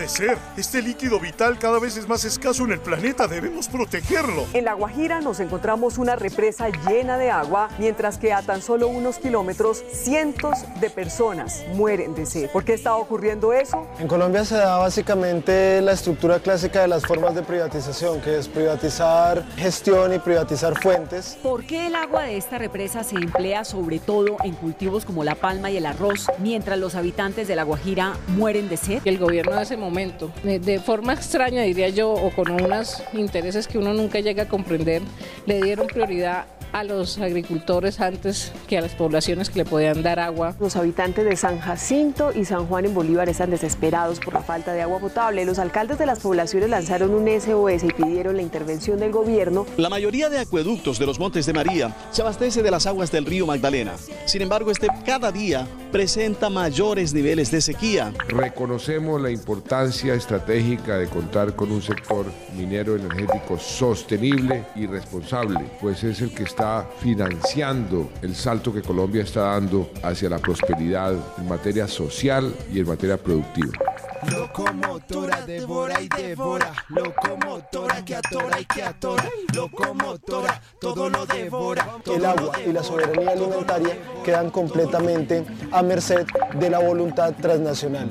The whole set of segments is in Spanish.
Puede ser. Este líquido vital cada vez es más escaso en el planeta. Debemos protegerlo. En La Guajira nos encontramos una represa llena de agua, mientras que a tan solo unos kilómetros cientos de personas mueren de sed. ¿Por qué está ocurriendo eso? En Colombia se da básicamente la estructura clásica de las formas de privatización, que es privatizar gestión y privatizar fuentes. ¿Por qué el agua de esta represa se emplea sobre todo en cultivos como la palma y el arroz, mientras los habitantes de La Guajira mueren de sed? El gobierno hace momento. De, forma extraña, diría yo, o con unos intereses que uno nunca llega a comprender, le dieron prioridad a los agricultores antes que a las poblaciones que le podían dar agua. Los habitantes de San Jacinto y San Juan en Bolívar están desesperados por la falta de agua potable. Los alcaldes de las poblaciones lanzaron un SOS y pidieron la intervención del gobierno. La mayoría de acueductos de los Montes de María se abastece de las aguas del río Magdalena. Sin embargo, este cada día presenta mayores niveles de sequía. Reconocemos la importancia estratégica de contar con un sector minero energético sostenible y responsable, pues es el que está está financiando el salto que Colombia está dando hacia la prosperidad en materia social y en materia productiva. Locomotora devora y devora, locomotora que atora y que atora, locomotora todo lo devora. el agua y la soberanía alimentaria quedan completamente a merced de la voluntad transnacional.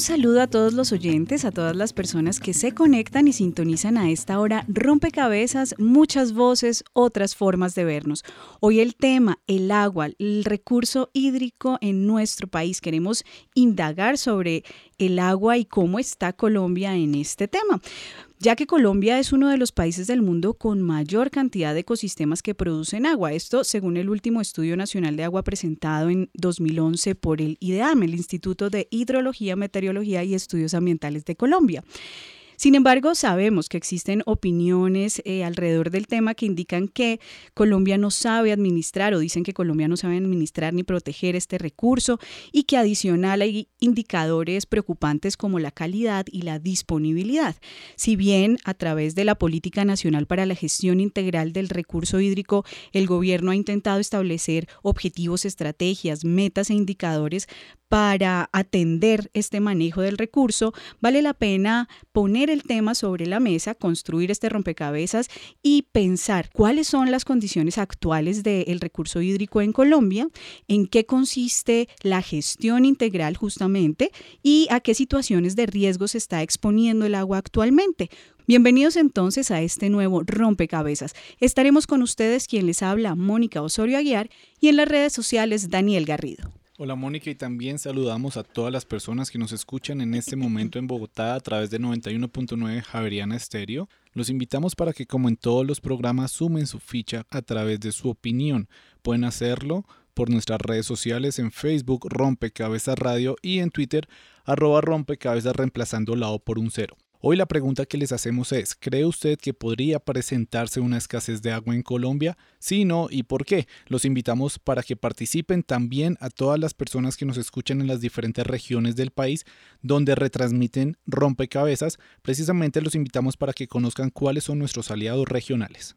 Saludo a todos los oyentes, a todas las personas que se conectan y sintonizan a esta hora. Rompecabezas, muchas voces, otras formas de vernos. Hoy el tema, el agua, el recurso hídrico en nuestro país. Queremos indagar sobre el agua y cómo está Colombia en este tema ya que Colombia es uno de los países del mundo con mayor cantidad de ecosistemas que producen agua. Esto según el último estudio nacional de agua presentado en 2011 por el IDEAM, el Instituto de Hidrología, Meteorología y Estudios Ambientales de Colombia. Sin embargo, sabemos que existen opiniones eh, alrededor del tema que indican que Colombia no sabe administrar o dicen que Colombia no sabe administrar ni proteger este recurso y que adicional hay indicadores preocupantes como la calidad y la disponibilidad. Si bien a través de la Política Nacional para la Gestión Integral del Recurso Hídrico, el gobierno ha intentado establecer objetivos, estrategias, metas e indicadores para atender este manejo del recurso, vale la pena poner el tema sobre la mesa, construir este rompecabezas y pensar cuáles son las condiciones actuales del recurso hídrico en Colombia, en qué consiste la gestión integral justamente y a qué situaciones de riesgo se está exponiendo el agua actualmente. Bienvenidos entonces a este nuevo rompecabezas. Estaremos con ustedes quien les habla, Mónica Osorio Aguiar, y en las redes sociales, Daniel Garrido. Hola Mónica y también saludamos a todas las personas que nos escuchan en este momento en Bogotá a través de 91.9 Javeriana Estéreo. Los invitamos para que como en todos los programas sumen su ficha a través de su opinión. Pueden hacerlo por nuestras redes sociales en Facebook Rompecabezas Radio y en Twitter arroba rompecabezas reemplazando la O por un cero. Hoy la pregunta que les hacemos es, ¿cree usted que podría presentarse una escasez de agua en Colombia? Sí, no, ¿y por qué? Los invitamos para que participen también a todas las personas que nos escuchan en las diferentes regiones del país donde retransmiten rompecabezas. Precisamente los invitamos para que conozcan cuáles son nuestros aliados regionales.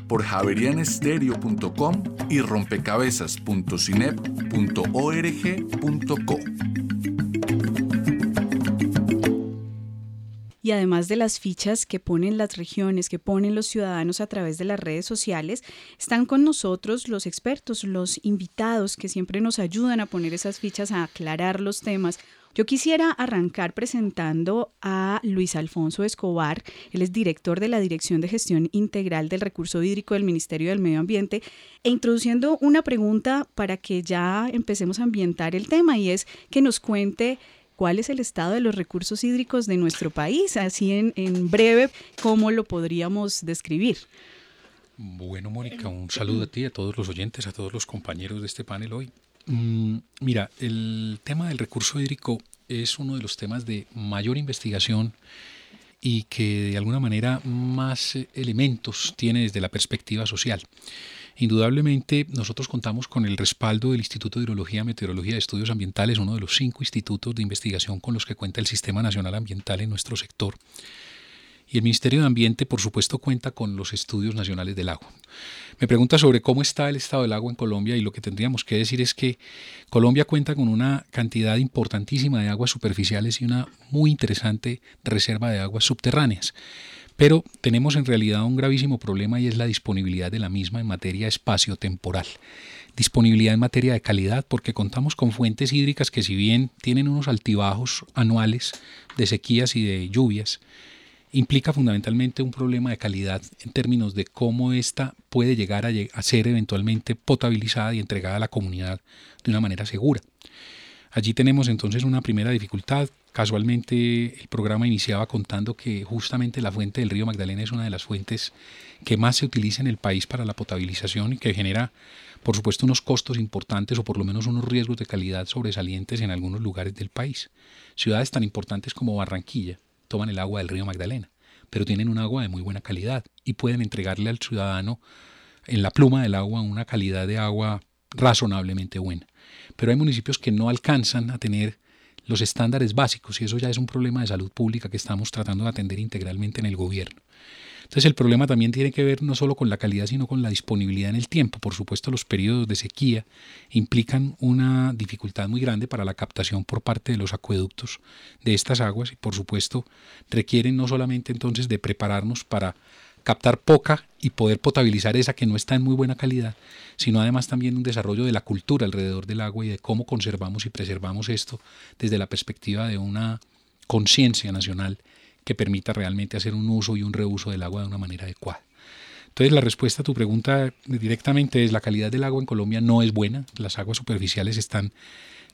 por javerianestereo.com y rompecabezas.cinep.org.co. y además de las fichas que ponen las regiones, que ponen los ciudadanos a través de las redes sociales, están con nosotros los expertos, los invitados que siempre nos ayudan a poner esas fichas, a aclarar los temas. Yo quisiera arrancar presentando a Luis Alfonso Escobar. Él es director de la Dirección de Gestión Integral del Recurso Hídrico del Ministerio del Medio Ambiente e introduciendo una pregunta para que ya empecemos a ambientar el tema y es que nos cuente cuál es el estado de los recursos hídricos de nuestro país, así en, breve, cómo lo podríamos describir. Bueno, Mónica, un saludo a ti, a todos los oyentes, a todos los compañeros de este panel hoy. Mm, mira, el tema del recurso hídrico es uno de los temas de mayor investigación y que de alguna manera más eh, elementos tiene desde la perspectiva social. Indudablemente nosotros contamos con el respaldo del Instituto de Hidrología, Meteorología y Estudios Ambientales, uno de los cinco institutos de investigación con los que cuenta el Sistema Nacional Ambiental en nuestro sector. Y el Ministerio de Ambiente, por supuesto, cuenta con los estudios nacionales del agua. Me pregunta sobre cómo está el estado del agua en Colombia y lo que tendríamos que decir es que Colombia cuenta con una cantidad importantísima de aguas superficiales y una muy interesante reserva de aguas subterráneas. Pero tenemos en realidad un gravísimo problema y es la disponibilidad de la misma en materia espacio-temporal. Disponibilidad en materia de calidad porque contamos con fuentes hídricas que si bien tienen unos altibajos anuales de sequías y de lluvias, implica fundamentalmente un problema de calidad en términos de cómo ésta puede llegar a, ser eventualmente potabilizada y entregada a la comunidad de una manera segura. Allí tenemos entonces una primera dificultad. Casualmente el programa iniciaba contando que justamente la fuente del río Magdalena es una de las fuentes que más se utiliza en el país para la potabilización y que genera, por supuesto, unos costos importantes o por lo menos unos riesgos de calidad sobresalientes en algunos lugares del país. Ciudades tan importantes como Barranquilla, toman el agua del río Magdalena, pero tienen un agua de muy buena calidad y pueden entregarle al ciudadano en la pluma del agua una calidad de agua razonablemente buena. Pero hay municipios que no alcanzan a tener los estándares básicos y eso ya es un problema de salud pública que estamos tratando de atender integralmente en el gobierno. Entonces el problema también tiene que ver no solo con la calidad, sino con la disponibilidad en el tiempo. Por supuesto, los periodos de sequía implican una dificultad muy grande para la captación por parte de los acueductos de estas aguas y por supuesto requieren no solamente entonces de prepararnos para captar poca y poder potabilizar esa que no está en muy buena calidad, sino además también un desarrollo de la cultura alrededor del agua y de cómo conservamos y preservamos esto desde la perspectiva de una conciencia nacional que permita realmente hacer un uso y un reuso del agua de una manera adecuada. Entonces la respuesta a tu pregunta directamente es la calidad del agua en Colombia no es buena, las aguas superficiales están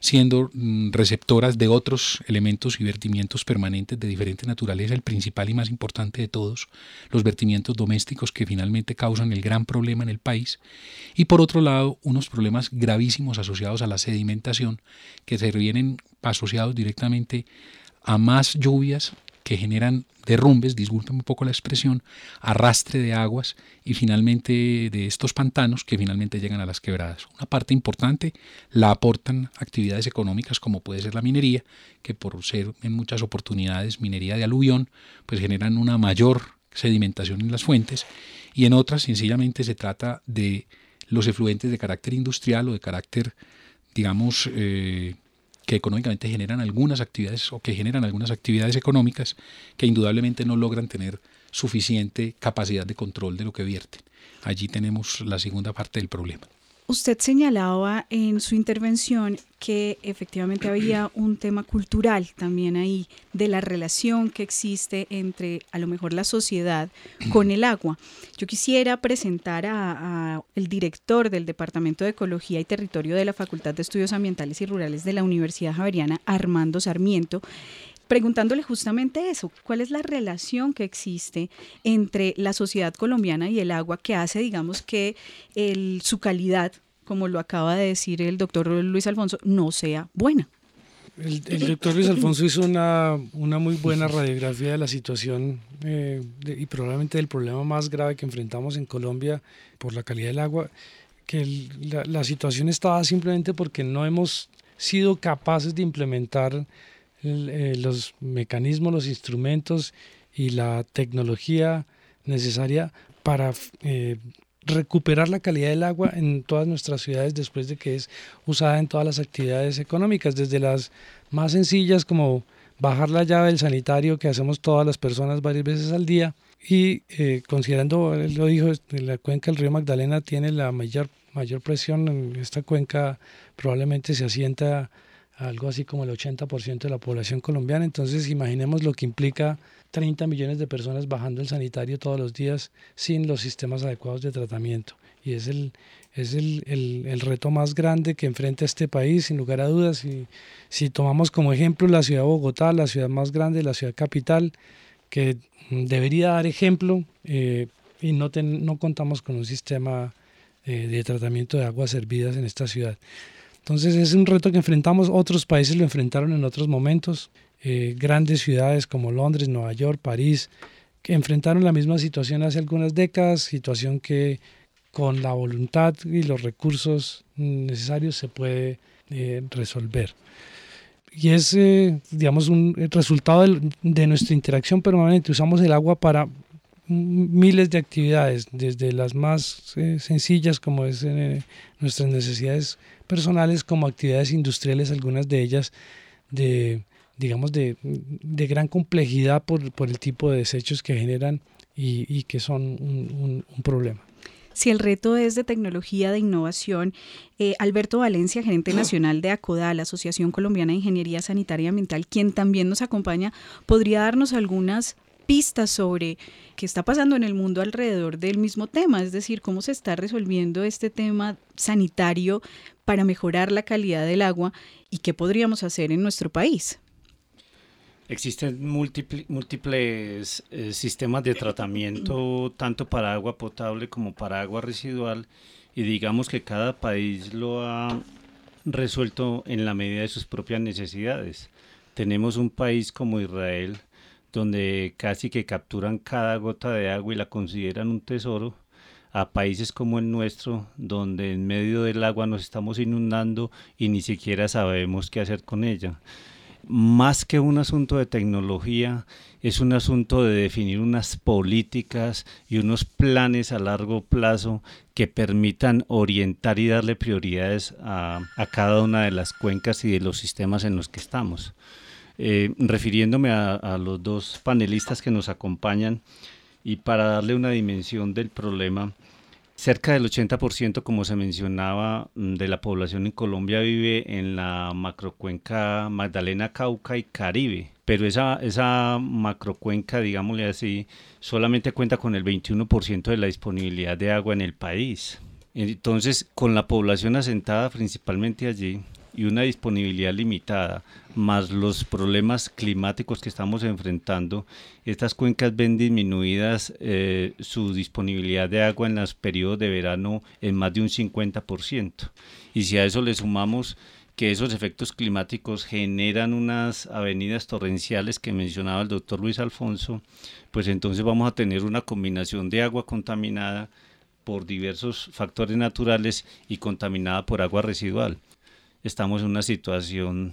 siendo mm, receptoras de otros elementos y vertimientos permanentes de diferente naturaleza, el principal y más importante de todos, los vertimientos domésticos que finalmente causan el gran problema en el país, y por otro lado, unos problemas gravísimos asociados a la sedimentación que se vienen asociados directamente a más lluvias, que generan derrumbes, disculpen un poco la expresión, arrastre de aguas y finalmente de estos pantanos que finalmente llegan a las quebradas. Una parte importante la aportan actividades económicas como puede ser la minería, que por ser en muchas oportunidades minería de aluvión, pues generan una mayor sedimentación en las fuentes y en otras sencillamente se trata de los efluentes de carácter industrial o de carácter, digamos, eh, que económicamente generan algunas actividades o que generan algunas actividades económicas que indudablemente no logran tener suficiente capacidad de control de lo que vierten. Allí tenemos la segunda parte del problema. Usted señalaba en su intervención que efectivamente había un tema cultural también ahí, de la relación que existe entre a lo mejor la sociedad con el agua. Yo quisiera presentar a, el director del Departamento de Ecología y Territorio de la Facultad de Estudios Ambientales y Rurales de la Universidad Javeriana, Armando Sarmiento, preguntándole justamente eso, cuál es la relación que existe entre la sociedad colombiana y el agua que hace, digamos, que su calidad, como lo acaba de decir el doctor Luis Alfonso, no sea buena. El, doctor Luis Alfonso hizo una, una, muy buena radiografía de la situación eh, y probablemente del problema más grave que enfrentamos en Colombia por la calidad del agua, que la, la situación estaba simplemente porque no hemos sido capaces de implementar eh, los mecanismos, los instrumentos y la tecnología necesaria para eh, recuperar la calidad del agua en todas nuestras ciudades después de que es usada en todas las actividades económicas, desde las más sencillas como bajar la llave del sanitario que hacemos todas las personas varias veces al día y eh, considerando, él lo dijo, este, la cuenca del río Magdalena tiene la mayor, mayor presión, en esta cuenca probablemente se asienta algo así como el 80% de la población colombiana, entonces imaginemos lo que implica 30 millones de personas bajando el sanitario todos los días sin los sistemas adecuados de tratamiento. Y es el, es el, el, reto más grande que enfrenta este país, sin lugar a dudas. Y si tomamos como ejemplo la ciudad de Bogotá, la ciudad más grande, la ciudad capital, que debería dar ejemplo eh, y no, no contamos con un sistema eh, de tratamiento de aguas servidas en esta ciudad. Entonces es un reto que enfrentamos, otros países lo enfrentaron en otros momentos, eh, grandes ciudades como Londres, Nueva York, París, que enfrentaron la misma situación hace algunas décadas, situación que con la voluntad y los recursos necesarios se puede resolver. Y es, eh, digamos, un resultado de, nuestra interacción permanente. Usamos el agua para miles de actividades, desde las más eh, sencillas como es eh, nuestras necesidades personales, como actividades industriales, algunas de ellas de, digamos, de, de gran complejidad por, por, el tipo de desechos que generan y, y que son un, problema. Si el reto es de tecnología, de innovación, eh, Alberto Valencia, gerente nacional de ACODA, la Asociación Colombiana de Ingeniería Sanitaria y Ambiental, quien también nos acompaña, podría darnos algunas pistas sobre qué está pasando en el mundo alrededor del mismo tema, es decir, cómo se está resolviendo este tema sanitario para mejorar la calidad del agua y qué podríamos hacer en nuestro país. Existen múltiples eh, sistemas de tratamiento tanto para agua potable como para agua residual y digamos que cada país lo ha resuelto en la medida de sus propias necesidades. Tenemos un país como Israel donde casi que capturan cada gota de agua y la consideran un tesoro, a países como el nuestro, donde en medio del agua nos estamos inundando y ni siquiera sabemos qué hacer con ella más que un asunto de tecnología, es un asunto de definir unas políticas y unos planes a largo plazo que permitan orientar y darle prioridades a, cada una de las cuencas y de los sistemas en los que estamos. Eh, refiriéndome a los dos panelistas que nos acompañan y para darle una dimensión del problema, Cerca del 80%, como se mencionaba, mm, de la población en Colombia vive en la macrocuenca Magdalena, Cauca y Caribe. Pero esa, esa macrocuenca, digámosle así, solamente cuenta con el 21% de la disponibilidad de agua en el país. Entonces, con la población asentada principalmente allí, y una disponibilidad limitada, más los problemas climáticos que estamos enfrentando, estas cuencas ven disminuidas eh, su disponibilidad de agua en los periodos de verano en más de un 50%. Y si a eso le sumamos que esos efectos climáticos generan unas avenidas torrenciales que mencionaba el doctor Luis Alfonso, pues entonces vamos a tener una combinación de agua contaminada por diversos factores naturales y contaminada por agua residual estamos en una situación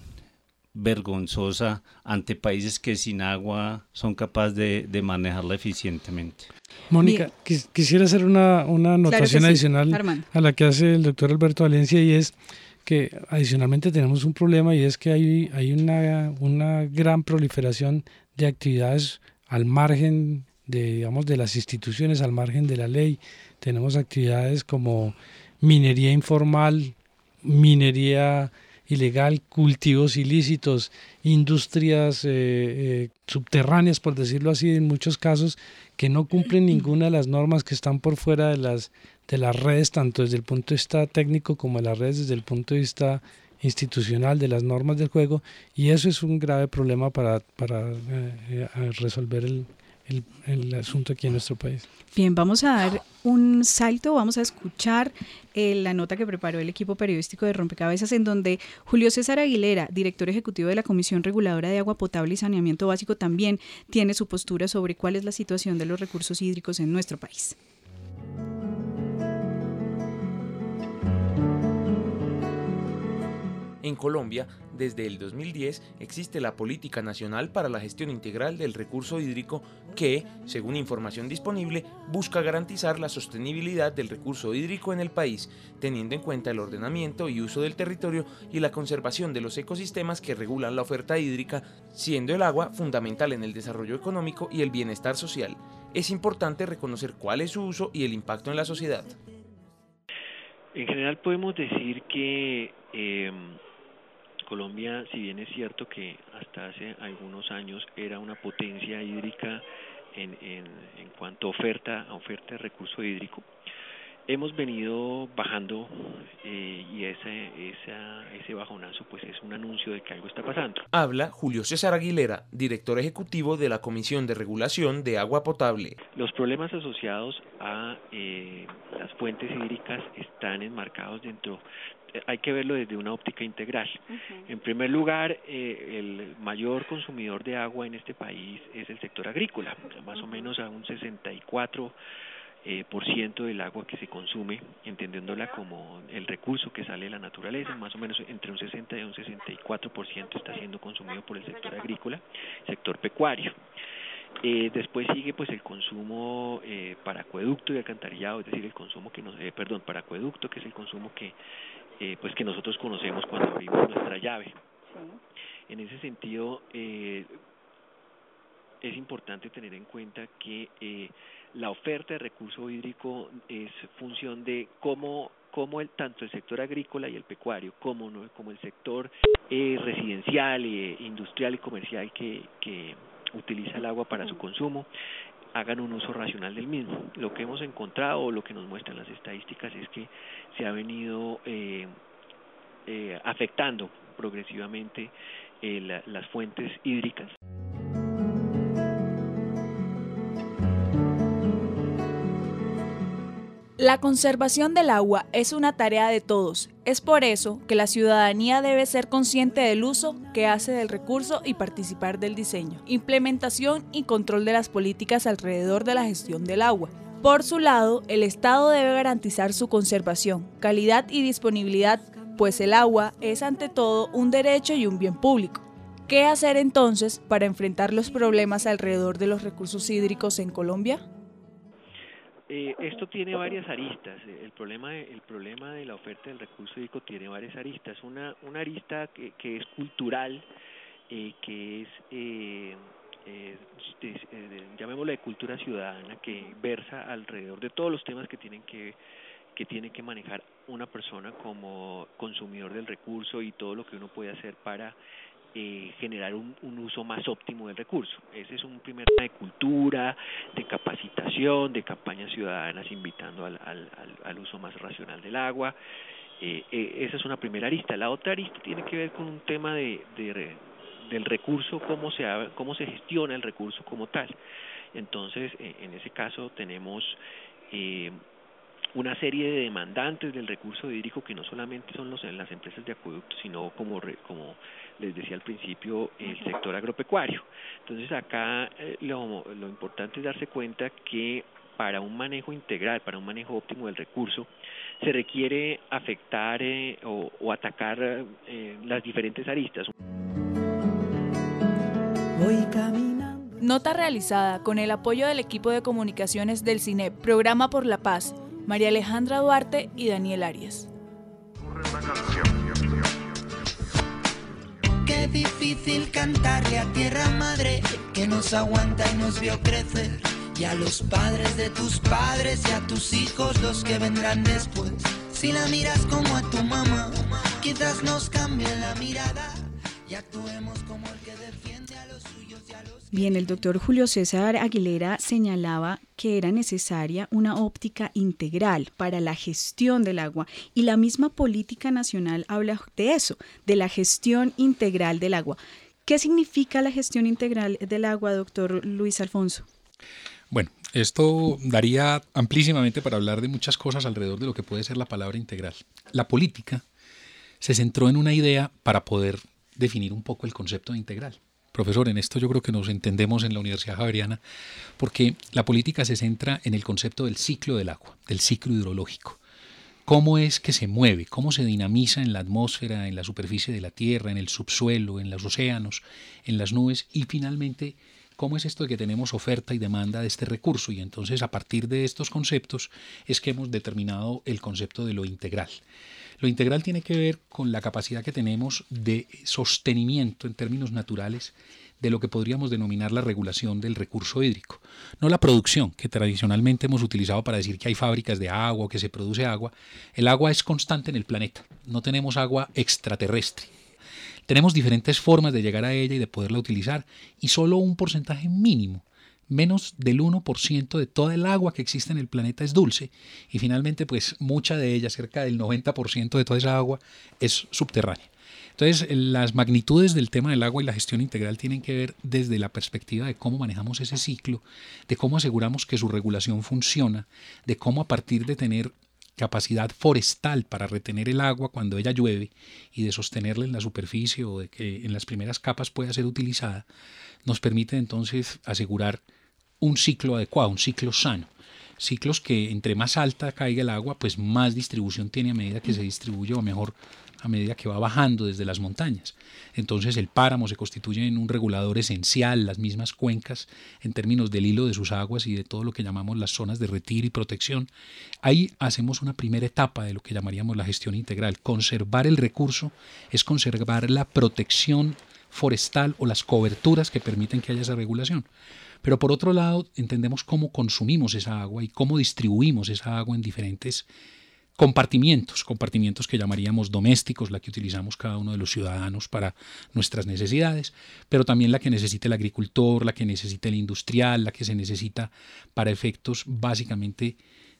vergonzosa ante países que sin agua son capaces de, manejarla eficientemente. Mónica, quisiera hacer una, una anotación adicional a la que hace el doctor Alberto Valencia y es que adicionalmente tenemos un problema y es que hay, hay una, una gran proliferación de actividades al margen de, digamos, de las instituciones, al margen de la ley. Tenemos actividades como minería informal, minería ilegal, cultivos ilícitos, industrias eh, eh, subterráneas, por decirlo así, en muchos casos, que no cumplen ninguna de las normas que están por fuera de las, de las redes, tanto desde el punto de vista técnico como de las redes desde el punto de vista institucional de las normas del juego, y eso es un grave problema para, para eh, resolver el, el, asunto aquí en nuestro país. Bien, vamos a dar un salto, vamos a escuchar eh, la nota que preparó el equipo periodístico de Rompecabezas, en donde Julio César Aguilera, director ejecutivo de la Comisión Reguladora de Agua Potable y Saneamiento Básico, también tiene su postura sobre cuál es la situación de los recursos hídricos en nuestro país. En Colombia, desde el 2010, existe la Política Nacional para la Gestión Integral del Recurso Hídrico que, según información disponible, busca garantizar la sostenibilidad del recurso hídrico en el país, teniendo en cuenta el ordenamiento y uso del territorio y la conservación de los ecosistemas que regulan la oferta hídrica, siendo el agua fundamental en el desarrollo económico y el bienestar social. Es importante reconocer cuál es su uso y el impacto en la sociedad. En general podemos decir que eh, Colombia, si bien es cierto que hasta hace algunos años era una potencia hídrica en, en, en cuanto a oferta, a oferta de recurso hídrico, hemos venido bajando eh, y ese, esa, ese bajonazo pues es un anuncio de que algo está pasando. Habla Julio César Aguilera, director ejecutivo de la Comisión de Regulación de Agua Potable. Los problemas asociados a eh, las fuentes hídricas están enmarcados dentro hay que verlo desde una óptica integral. En primer lugar, eh, el mayor consumidor de agua en este país es el sector agrícola, más o menos a un 64 eh, por ciento del agua que se consume, entendiéndola como el recurso que sale de la naturaleza, más o menos entre un 60 y un 64 por ciento está siendo consumido por el sector agrícola, sector pecuario. Eh, después sigue pues el consumo eh, para acueducto y alcantarillado, es decir, el consumo que nos, eh, perdón, para acueducto, que es el consumo que eh, pues que nosotros conocemos cuando abrimos nuestra llave. En ese sentido, eh, es importante tener en cuenta que eh, la oferta de recurso hídrico es función de cómo cómo el, tanto el sector agrícola y el pecuario como no como el sector eh, residencial eh, industrial y comercial que, que utiliza el agua para su consumo hagan un uso racional del mismo. Lo que hemos encontrado lo que nos muestran las estadísticas es que se ha venido eh, eh, afectando progresivamente eh, la, las fuentes hídricas. La conservación del agua es una tarea de todos. Es por eso que la ciudadanía debe ser consciente del uso que hace del recurso y participar del diseño, implementación y control de las políticas alrededor de la gestión del agua. Por su lado, el Estado debe garantizar su conservación, calidad y disponibilidad, pues el agua es ante todo un derecho y un bien público. ¿Qué hacer entonces para enfrentar los problemas alrededor de los recursos hídricos en Colombia? Eh, esto tiene varias aristas. El problema, de, el problema de la oferta del recurso hídrico tiene varias aristas. Una, una arista que, que es cultural, eh, que es, eh, eh, de, llamémosla de cultura ciudadana, que versa alrededor de todos los temas que tienen que que tiene que manejar una persona como consumidor del recurso y todo lo que uno puede hacer para eh, generar un, un, uso más óptimo del recurso. Ese es un primer tema de cultura, de capacitación, de campañas ciudadanas invitando al, al, al, al uso más racional del agua. Eh, eh, esa es una primera arista. La otra arista tiene que ver con un tema de, de del recurso, cómo se, cómo se gestiona el recurso como tal. Entonces, en ese caso tenemos eh, una serie de demandantes del recurso hídrico que no solamente son los, las empresas de acueductos, sino como, como les decía al principio, el sector agropecuario. Entonces acá eh, lo, lo importante es darse cuenta que para un manejo integral, para un manejo óptimo del recurso, se requiere afectar eh, o, o, atacar eh, las diferentes aristas. Voy caminando. Nota realizada con el apoyo del equipo de comunicaciones del CINEP, Programa por la Paz, María Alejandra Duarte y Daniel Arias. Qué difícil cantarle a tierra madre que nos aguanta y nos vio crecer. Y a los padres de tus padres y a tus hijos los que vendrán después. Si la miras como a tu mamá, quizás nos cambie la mirada y actuemos como el que defiende a los suyos. Bien, el doctor Julio César Aguilera señalaba que era necesaria una óptica integral para la gestión del agua y la misma política nacional habla de eso, de la gestión integral del agua. ¿Qué significa la gestión integral del agua, doctor Luis Alfonso? Bueno, esto daría amplísimamente para hablar de muchas cosas alrededor de lo que puede ser la palabra integral. La política se centró en una idea para poder definir un poco el concepto de integral. Profesor, en esto yo creo que nos entendemos en la Universidad Javeriana, porque la política se centra en el concepto del ciclo del agua, del ciclo hidrológico. cómo es que se mueve, cómo se dinamiza en la atmósfera, en la superficie de la Tierra, en el subsuelo, en los océanos, en las nubes y finalmente cómo es esto de que tenemos oferta y demanda de este recurso y entonces a partir de estos conceptos es que hemos determinado el concepto de lo integral. Lo integral tiene que ver con la capacidad que tenemos de sostenimiento en términos naturales de lo que podríamos denominar la regulación del recurso hídrico. No la producción, que tradicionalmente hemos utilizado para decir que hay fábricas de agua que se produce agua. El agua es constante en el planeta. No tenemos agua extraterrestre. Tenemos diferentes formas de llegar a ella y de poderla utilizar y solo un porcentaje mínimo menos del 1% de toda el agua que existe en el planeta es dulce y finalmente pues mucha de ella, cerca del 90% de toda esa agua es subterránea. Entonces, las magnitudes del tema del agua y la gestión integral tienen que ver desde la perspectiva de cómo manejamos ese ciclo, de cómo aseguramos que su regulación funciona, de cómo a partir de tener capacidad forestal para retener el agua cuando ella llueve y de sostenerla en la superficie o de que en las primeras capas pueda ser utilizada, nos permite entonces asegurar un ciclo adecuado, un ciclo sano. Ciclos que entre más alta caiga el agua, pues más distribución tiene a medida que se distribuye o mejor a medida que va bajando desde las montañas. Entonces el páramo se constituye en un regulador esencial, las mismas cuencas en términos del hilo de sus aguas y de todo lo que llamamos las zonas de retiro y protección. Ahí hacemos una primera etapa de lo que llamaríamos la gestión integral. Conservar el recurso es conservar la protección forestal o las coberturas que permiten que haya esa regulación. Pero por otro lado, entendemos cómo consumimos esa agua y cómo distribuimos esa agua en diferentes compartimientos, compartimientos que llamaríamos domésticos, la que utilizamos cada uno de los ciudadanos para nuestras necesidades, pero también la que necesita el agricultor, la que necesita el industrial, la que se necesita para efectos básicamente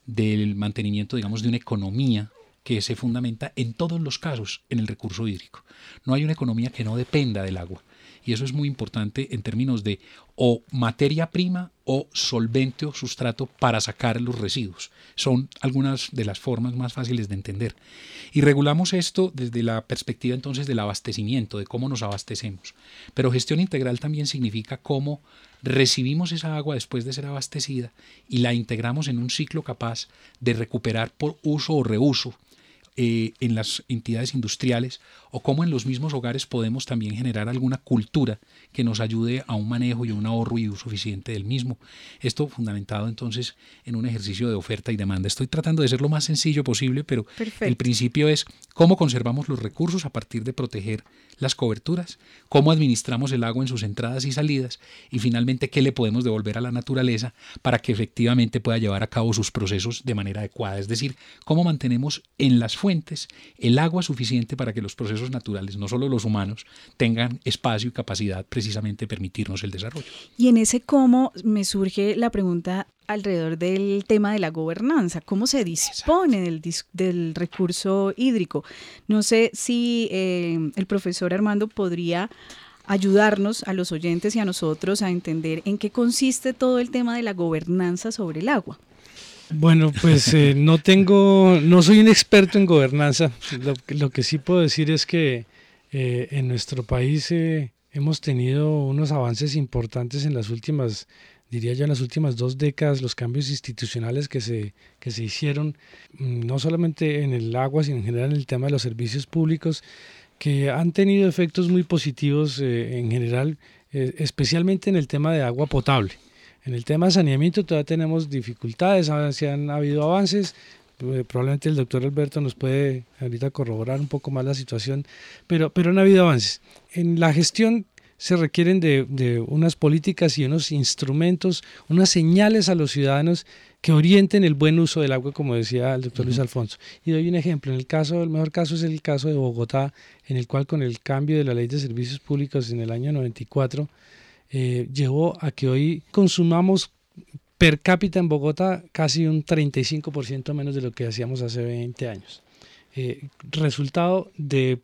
del mantenimiento, digamos, de una economía que se fundamenta en todos los casos en el recurso hídrico. No hay una economía que no dependa del agua. Y eso es muy importante en términos de o materia prima o solvente o sustrato para sacar los residuos. Son algunas de las formas más fáciles de entender. Y regulamos esto desde la perspectiva entonces del abastecimiento, de cómo nos abastecemos. Pero gestión integral también significa cómo recibimos esa agua después de ser abastecida y la integramos en un ciclo capaz de recuperar por uso o reuso eh, en las entidades industriales o cómo en los mismos hogares podemos también generar alguna cultura que nos ayude a un manejo y un ahorro y uso eficiente del mismo. Esto fundamentado entonces en un ejercicio de oferta y demanda. Estoy tratando de ser lo más sencillo posible, pero el principio es cómo conservamos los recursos a partir de proteger las coberturas, cómo administramos el agua en sus entradas y salidas y finalmente qué le podemos devolver a la naturaleza para que efectivamente pueda llevar a cabo sus procesos de manera adecuada. Es decir, cómo mantenemos en las el agua suficiente para que los procesos naturales, no solo los humanos, tengan espacio y capacidad precisamente de permitirnos el desarrollo. Y en ese cómo me surge la pregunta alrededor del tema de la gobernanza, cómo se dispone del, del recurso hídrico. No sé si eh, el profesor Armando podría ayudarnos a los oyentes y a nosotros a entender en qué consiste todo el tema de la gobernanza sobre el agua. Bueno, pues eh, no tengo, no soy un experto en gobernanza. Lo, que sí puedo decir es que eh, en nuestro país hemos tenido unos avances importantes en las últimas diría yo, en las últimas dos décadas, los cambios institucionales que se, que se hicieron, mm, no solamente en el agua, sino en general en el tema de los servicios públicos, que han tenido efectos muy positivos eh, en general, eh, especialmente en el tema de agua potable. En el tema de saneamiento todavía tenemos dificultades, se han habido avances, eh, probablemente el doctor Alberto nos puede ahorita corroborar un poco más la situación, pero, pero han habido avances. En la gestión se requieren de, unas políticas y unos instrumentos, unas señales a los ciudadanos que orienten el buen uso del agua, como decía el doctor Luis Alfonso. Y doy un ejemplo, en el caso, el mejor caso es el caso de Bogotá, en el cual con el cambio de la ley de servicios públicos en el año 94, eh, llevó a que hoy consumamos per cápita en Bogotá casi un 35% menos de lo que hacíamos hace 20 años. Eh, resultado de,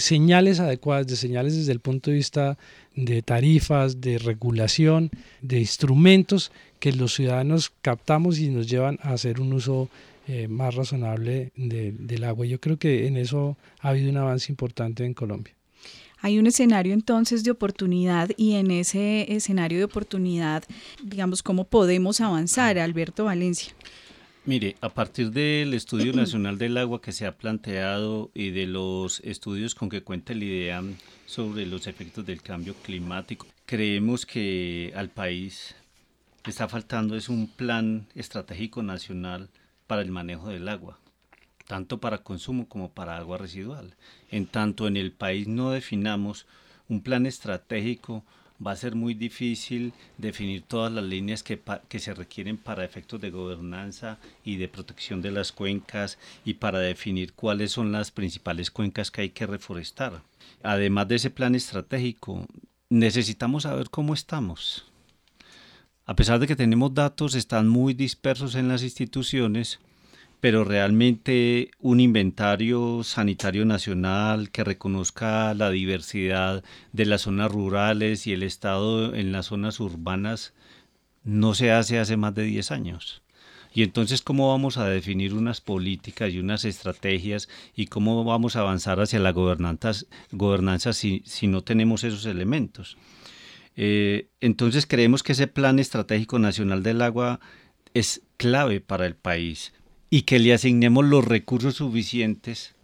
señales adecuadas, de señales desde el punto de vista de tarifas, de regulación, de instrumentos que los ciudadanos captamos y nos llevan a hacer un uso eh, más razonable del agua. Yo creo que en eso ha habido un avance importante en Colombia. Hay un escenario entonces de oportunidad y en ese escenario de oportunidad, digamos, ¿cómo podemos avanzar, Alberto Valencia? Mire, a partir del Estudio Nacional del Agua que se ha planteado y de los estudios con que cuenta el IDEAM sobre los efectos del cambio climático, creemos que al país está faltando es un plan estratégico nacional para el manejo del agua, tanto para consumo como para agua residual. En tanto en el país no definamos un plan estratégico va a ser muy difícil definir todas las líneas que, se requieren para efectos de gobernanza y de protección de las cuencas y para definir cuáles son las principales cuencas que hay que reforestar. Además de ese plan estratégico, necesitamos saber cómo estamos. A pesar de que tenemos datos, están muy dispersos en las instituciones pero realmente un inventario sanitario nacional que reconozca la diversidad de las zonas rurales y el estado en las zonas urbanas no se hace hace más de 10 años. Y entonces, ¿cómo vamos a definir unas políticas y unas estrategias y cómo vamos a avanzar hacia la gobernanza, si, si no tenemos esos elementos? Eh, entonces, creemos que ese Plan Estratégico Nacional del Agua es clave para el país y que le asignemos los recursos suficientes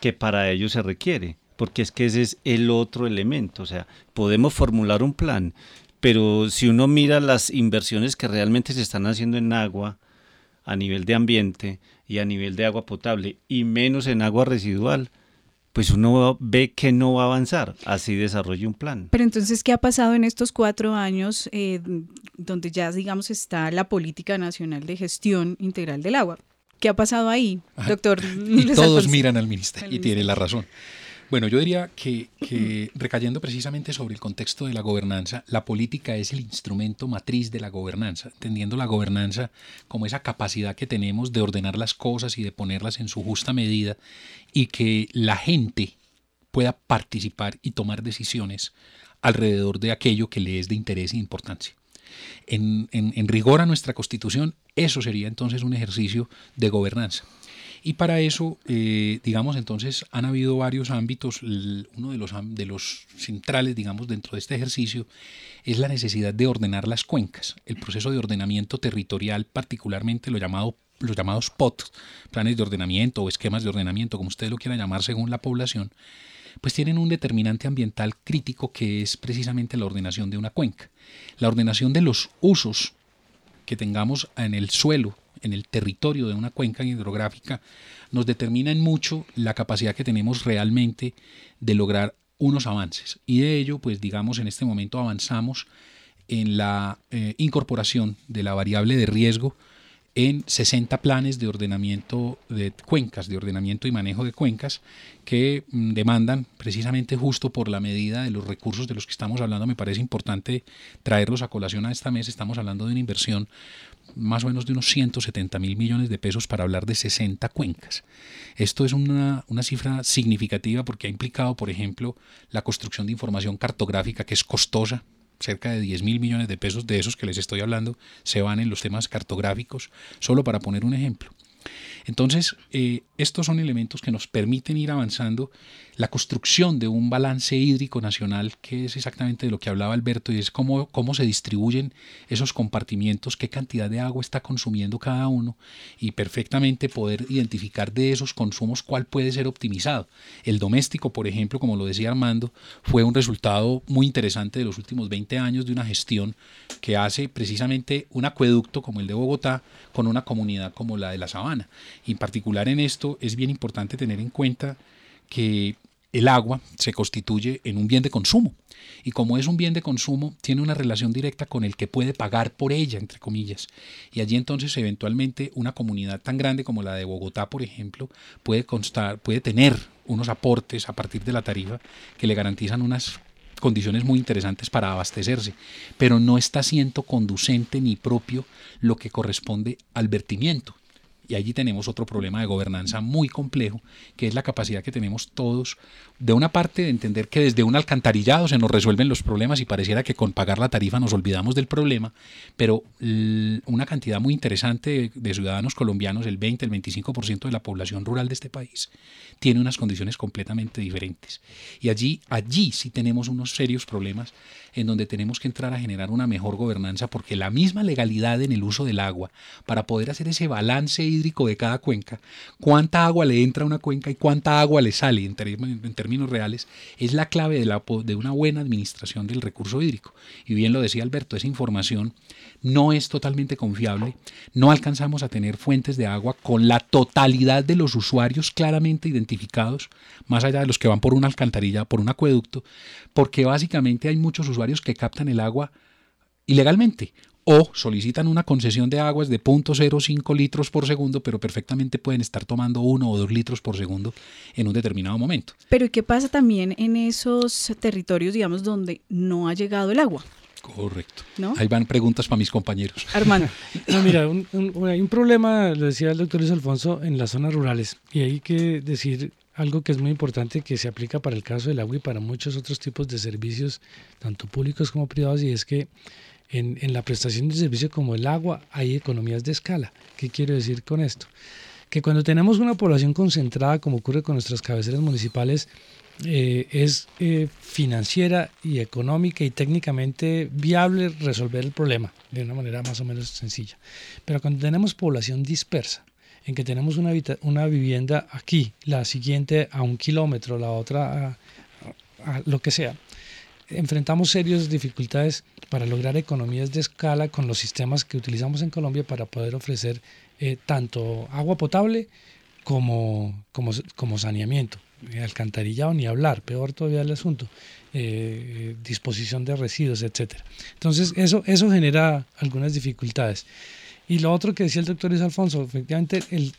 que para ello se requiere, porque es que ese es el otro elemento, o sea, podemos formular un plan, pero si uno mira las inversiones que realmente se están haciendo en agua a nivel de ambiente y a nivel de agua potable y menos en agua residual, pues uno ve que no va a avanzar, así desarrolla un plan. Pero entonces, ¿qué ha pasado en estos cuatro años eh, donde ya, digamos, está la política nacional de gestión integral del agua? ¿Qué ha pasado ahí, doctor? Y todos miran al ministerio y tiene la razón. Bueno, yo diría que, que, recayendo precisamente sobre el contexto de la gobernanza, la política es el instrumento matriz de la gobernanza, entendiendo la gobernanza como esa capacidad que tenemos de ordenar las cosas y de ponerlas en su justa medida y que la gente pueda participar y tomar decisiones alrededor de aquello que le es de interés e importancia. En, rigor a nuestra constitución, eso sería entonces un ejercicio de gobernanza. Y para eso, eh, digamos, entonces han habido varios ámbitos. Uno de los, centrales, digamos, dentro de este ejercicio es la necesidad de ordenar las cuencas. El proceso de ordenamiento territorial, particularmente lo llamado, los llamados POT, planes de ordenamiento o esquemas de ordenamiento, como ustedes lo quieran llamar según la población, pues tienen un determinante ambiental crítico que es precisamente la ordenación de una cuenca. La ordenación de los usos que tengamos en el suelo, en el territorio de una cuenca hidrográfica, nos determina en mucho la capacidad que tenemos realmente de lograr unos avances. Y de ello, pues digamos, en este momento avanzamos en la eh, incorporación de la variable de riesgo en 60 planes de ordenamiento de cuencas, de ordenamiento y manejo de cuencas, que mm, demandan precisamente justo por la medida de los recursos de los que estamos hablando. Me parece importante traerlos a colación a esta mesa. Estamos hablando de una inversión más o menos de unos 170 mil millones de pesos para hablar de 60 cuencas. Esto es una, una cifra significativa porque ha implicado, por ejemplo, la construcción de información cartográfica que es costosa, cerca de 10 mil millones de pesos de esos que les estoy hablando se van en los temas cartográficos, solo para poner un ejemplo. Entonces, eh, estos son elementos que nos permiten ir avanzando la construcción de un balance hídrico nacional, que es exactamente de lo que hablaba Alberto, y es cómo, cómo se distribuyen esos compartimientos, qué cantidad de agua está consumiendo cada uno, y perfectamente poder identificar de esos consumos cuál puede ser optimizado. El doméstico, por ejemplo, como lo decía Armando, fue un resultado muy interesante de los últimos 20 años de una gestión que hace precisamente un acueducto como el de Bogotá con una comunidad como la de La Sabana. Y en particular en esto es bien importante tener en cuenta que el agua se constituye en un bien de consumo. Y como es un bien de consumo, tiene una relación directa con el que puede pagar por ella, entre comillas. Y allí entonces eventualmente una comunidad tan grande como la de Bogotá, por ejemplo, puede, constar, puede tener unos aportes a partir de la tarifa que le garantizan unas condiciones muy interesantes para abastecerse, pero no está siendo conducente ni propio lo que corresponde al vertimiento Y allí tenemos otro problema de gobernanza muy complejo, que es la capacidad que tenemos todos, de una parte, de entender que desde un alcantarillado se nos resuelven los problemas y pareciera que con pagar la tarifa nos olvidamos del problema, pero una cantidad muy interesante de, ciudadanos colombianos, el 20, el 25% de la población rural de este país, tiene unas condiciones completamente diferentes. Y allí, allí sí tenemos unos serios problemas en donde tenemos que entrar a generar una mejor gobernanza, porque la misma legalidad en el uso del agua, para poder hacer ese balance hídrico de cada cuenca, cuánta agua le entra a una cuenca y cuánta agua le sale en, términos reales, es la clave de, de una buena administración del recurso hídrico. Y bien lo decía Alberto, esa información no es totalmente confiable, no alcanzamos a tener fuentes de agua con la totalidad de los usuarios claramente identificados, más allá de los que van por una alcantarilla, por un acueducto, porque básicamente hay muchos usuarios que captan el agua ilegalmente o solicitan una concesión de aguas de 0.05 litros por segundo, pero perfectamente pueden estar tomando uno o dos litros por segundo en un determinado momento. Pero ¿qué pasa también en esos territorios, digamos, donde no ha llegado el agua? Correcto. Ahí van preguntas para mis compañeros. Armando. no, mira, hay un problema, lo decía el doctor Luis Alfonso, en las zonas rurales. Y hay que decir algo que es muy importante que se aplica para el caso del agua y para muchos otros tipos de servicios, tanto públicos como privados, y es que en, en la prestación de servicios como el agua hay economías de escala. ¿Qué quiero decir con esto? Que cuando tenemos una población concentrada, como ocurre con nuestras cabeceras municipales, eh, es eh, financiera y económica y técnicamente viable resolver el problema de una manera más o menos sencilla. Pero cuando tenemos población dispersa, en que tenemos una, una vivienda aquí, la siguiente a un kilómetro, la otra a, lo que sea, enfrentamos serias dificultades para lograr economías de escala con los sistemas que utilizamos en Colombia para poder ofrecer eh, tanto agua potable como, como, como saneamiento alcantarillado ni hablar, peor todavía el asunto, eh, disposición de residuos, etcétera. Entonces, eso, eso genera algunas dificultades. Y lo otro que decía el doctor Luis Alfonso, efectivamente, el,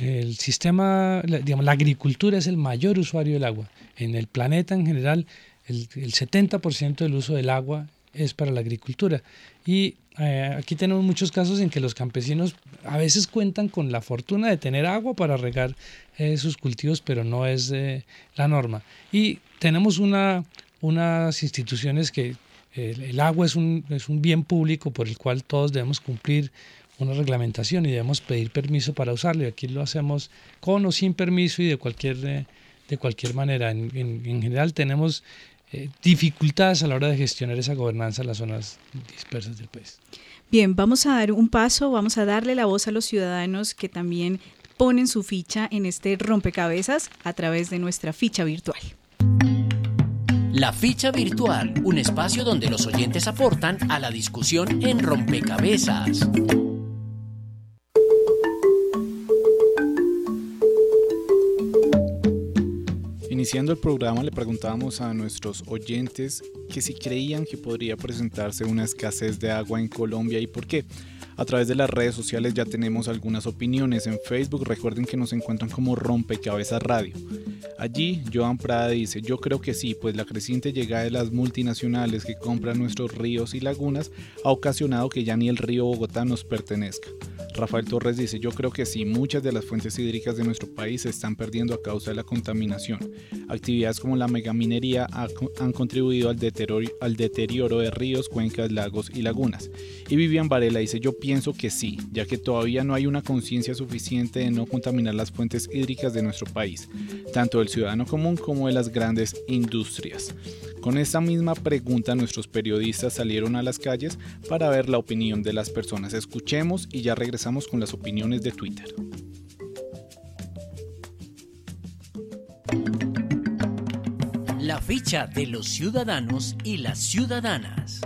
el sistema, la, digamos, la agricultura es el mayor usuario del agua. En el planeta en general, el, el 70% del uso del agua es para la agricultura. Y eh, aquí tenemos muchos casos en que los campesinos a veces cuentan con la fortuna de tener agua para regar eh, sus cultivos, pero no es eh, la norma. Y tenemos una, unas instituciones que el agua es un, es un bien público por el cual todos debemos cumplir una reglamentación y debemos pedir permiso para usarlo. Y aquí lo hacemos con o sin permiso y de cualquier, de cualquier manera. En, en general tenemos eh, dificultades a la hora de gestionar esa gobernanza en las zonas dispersas del país. Bien, vamos a dar un paso, vamos a darle la voz a los ciudadanos que también ponen su ficha en este rompecabezas a través de nuestra ficha virtual. La ficha virtual, un espacio donde los oyentes aportan a la discusión en rompecabezas. Iniciando el programa le preguntábamos a nuestros oyentes que si creían que podría presentarse una escasez de agua en Colombia y por qué. A través de las redes sociales ya tenemos algunas opiniones. En Facebook recuerden que nos encuentran como Rompecabezas Radio. Allí Joan Prada dice, yo creo que sí, pues la creciente llegada de las multinacionales que compran nuestros ríos y lagunas ha ocasionado que ya ni el río Bogotá nos pertenezca. Rafael Torres dice, yo creo que sí, muchas de las fuentes hídricas de nuestro país se están perdiendo a causa de la contaminación. Actividades como la megaminería han contribuido al deterioro, de ríos, cuencas, lagos y lagunas. Y Vivian Varela dice, yo pienso que sí, ya que todavía no hay una conciencia suficiente de no contaminar las fuentes hídricas de nuestro país, tanto del ciudadano común como de las grandes industrias. Con esta misma pregunta nuestros periodistas salieron a las calles para ver la opinión de las personas. Escuchemos y ya regresamos con las opiniones de Twitter. La ficha de los ciudadanos y las ciudadanas.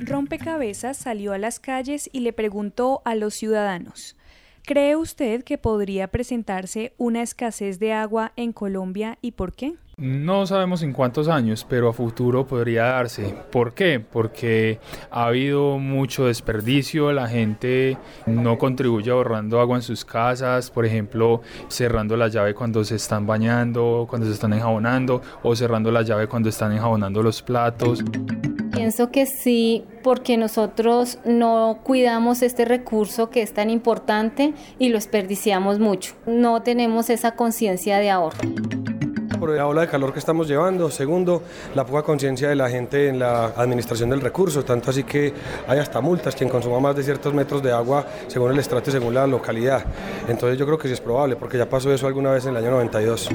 Rompecabezas salió a las calles y le preguntó a los ciudadanos, ¿cree usted que podría presentarse una escasez de agua en Colombia y por qué? No sabemos en cuántos años, pero a futuro podría darse. ¿Por qué? Porque ha habido mucho desperdicio, la gente no contribuye ahorrando agua en sus casas, por ejemplo, cerrando la llave cuando se están bañando, cuando se están enjabonando, o cerrando la llave cuando están enjabonando los platos. Pienso que sí, porque nosotros no cuidamos este recurso que es tan importante y lo desperdiciamos mucho. No tenemos esa conciencia de ahorro por la ola de calor que estamos llevando. Segundo, la poca conciencia de la gente en la administración del recurso, tanto así que hay hasta multas quien consuma más de ciertos metros de agua según el estrato y según la localidad. Entonces yo creo que sí es probable, porque ya pasó eso alguna vez en el año 92.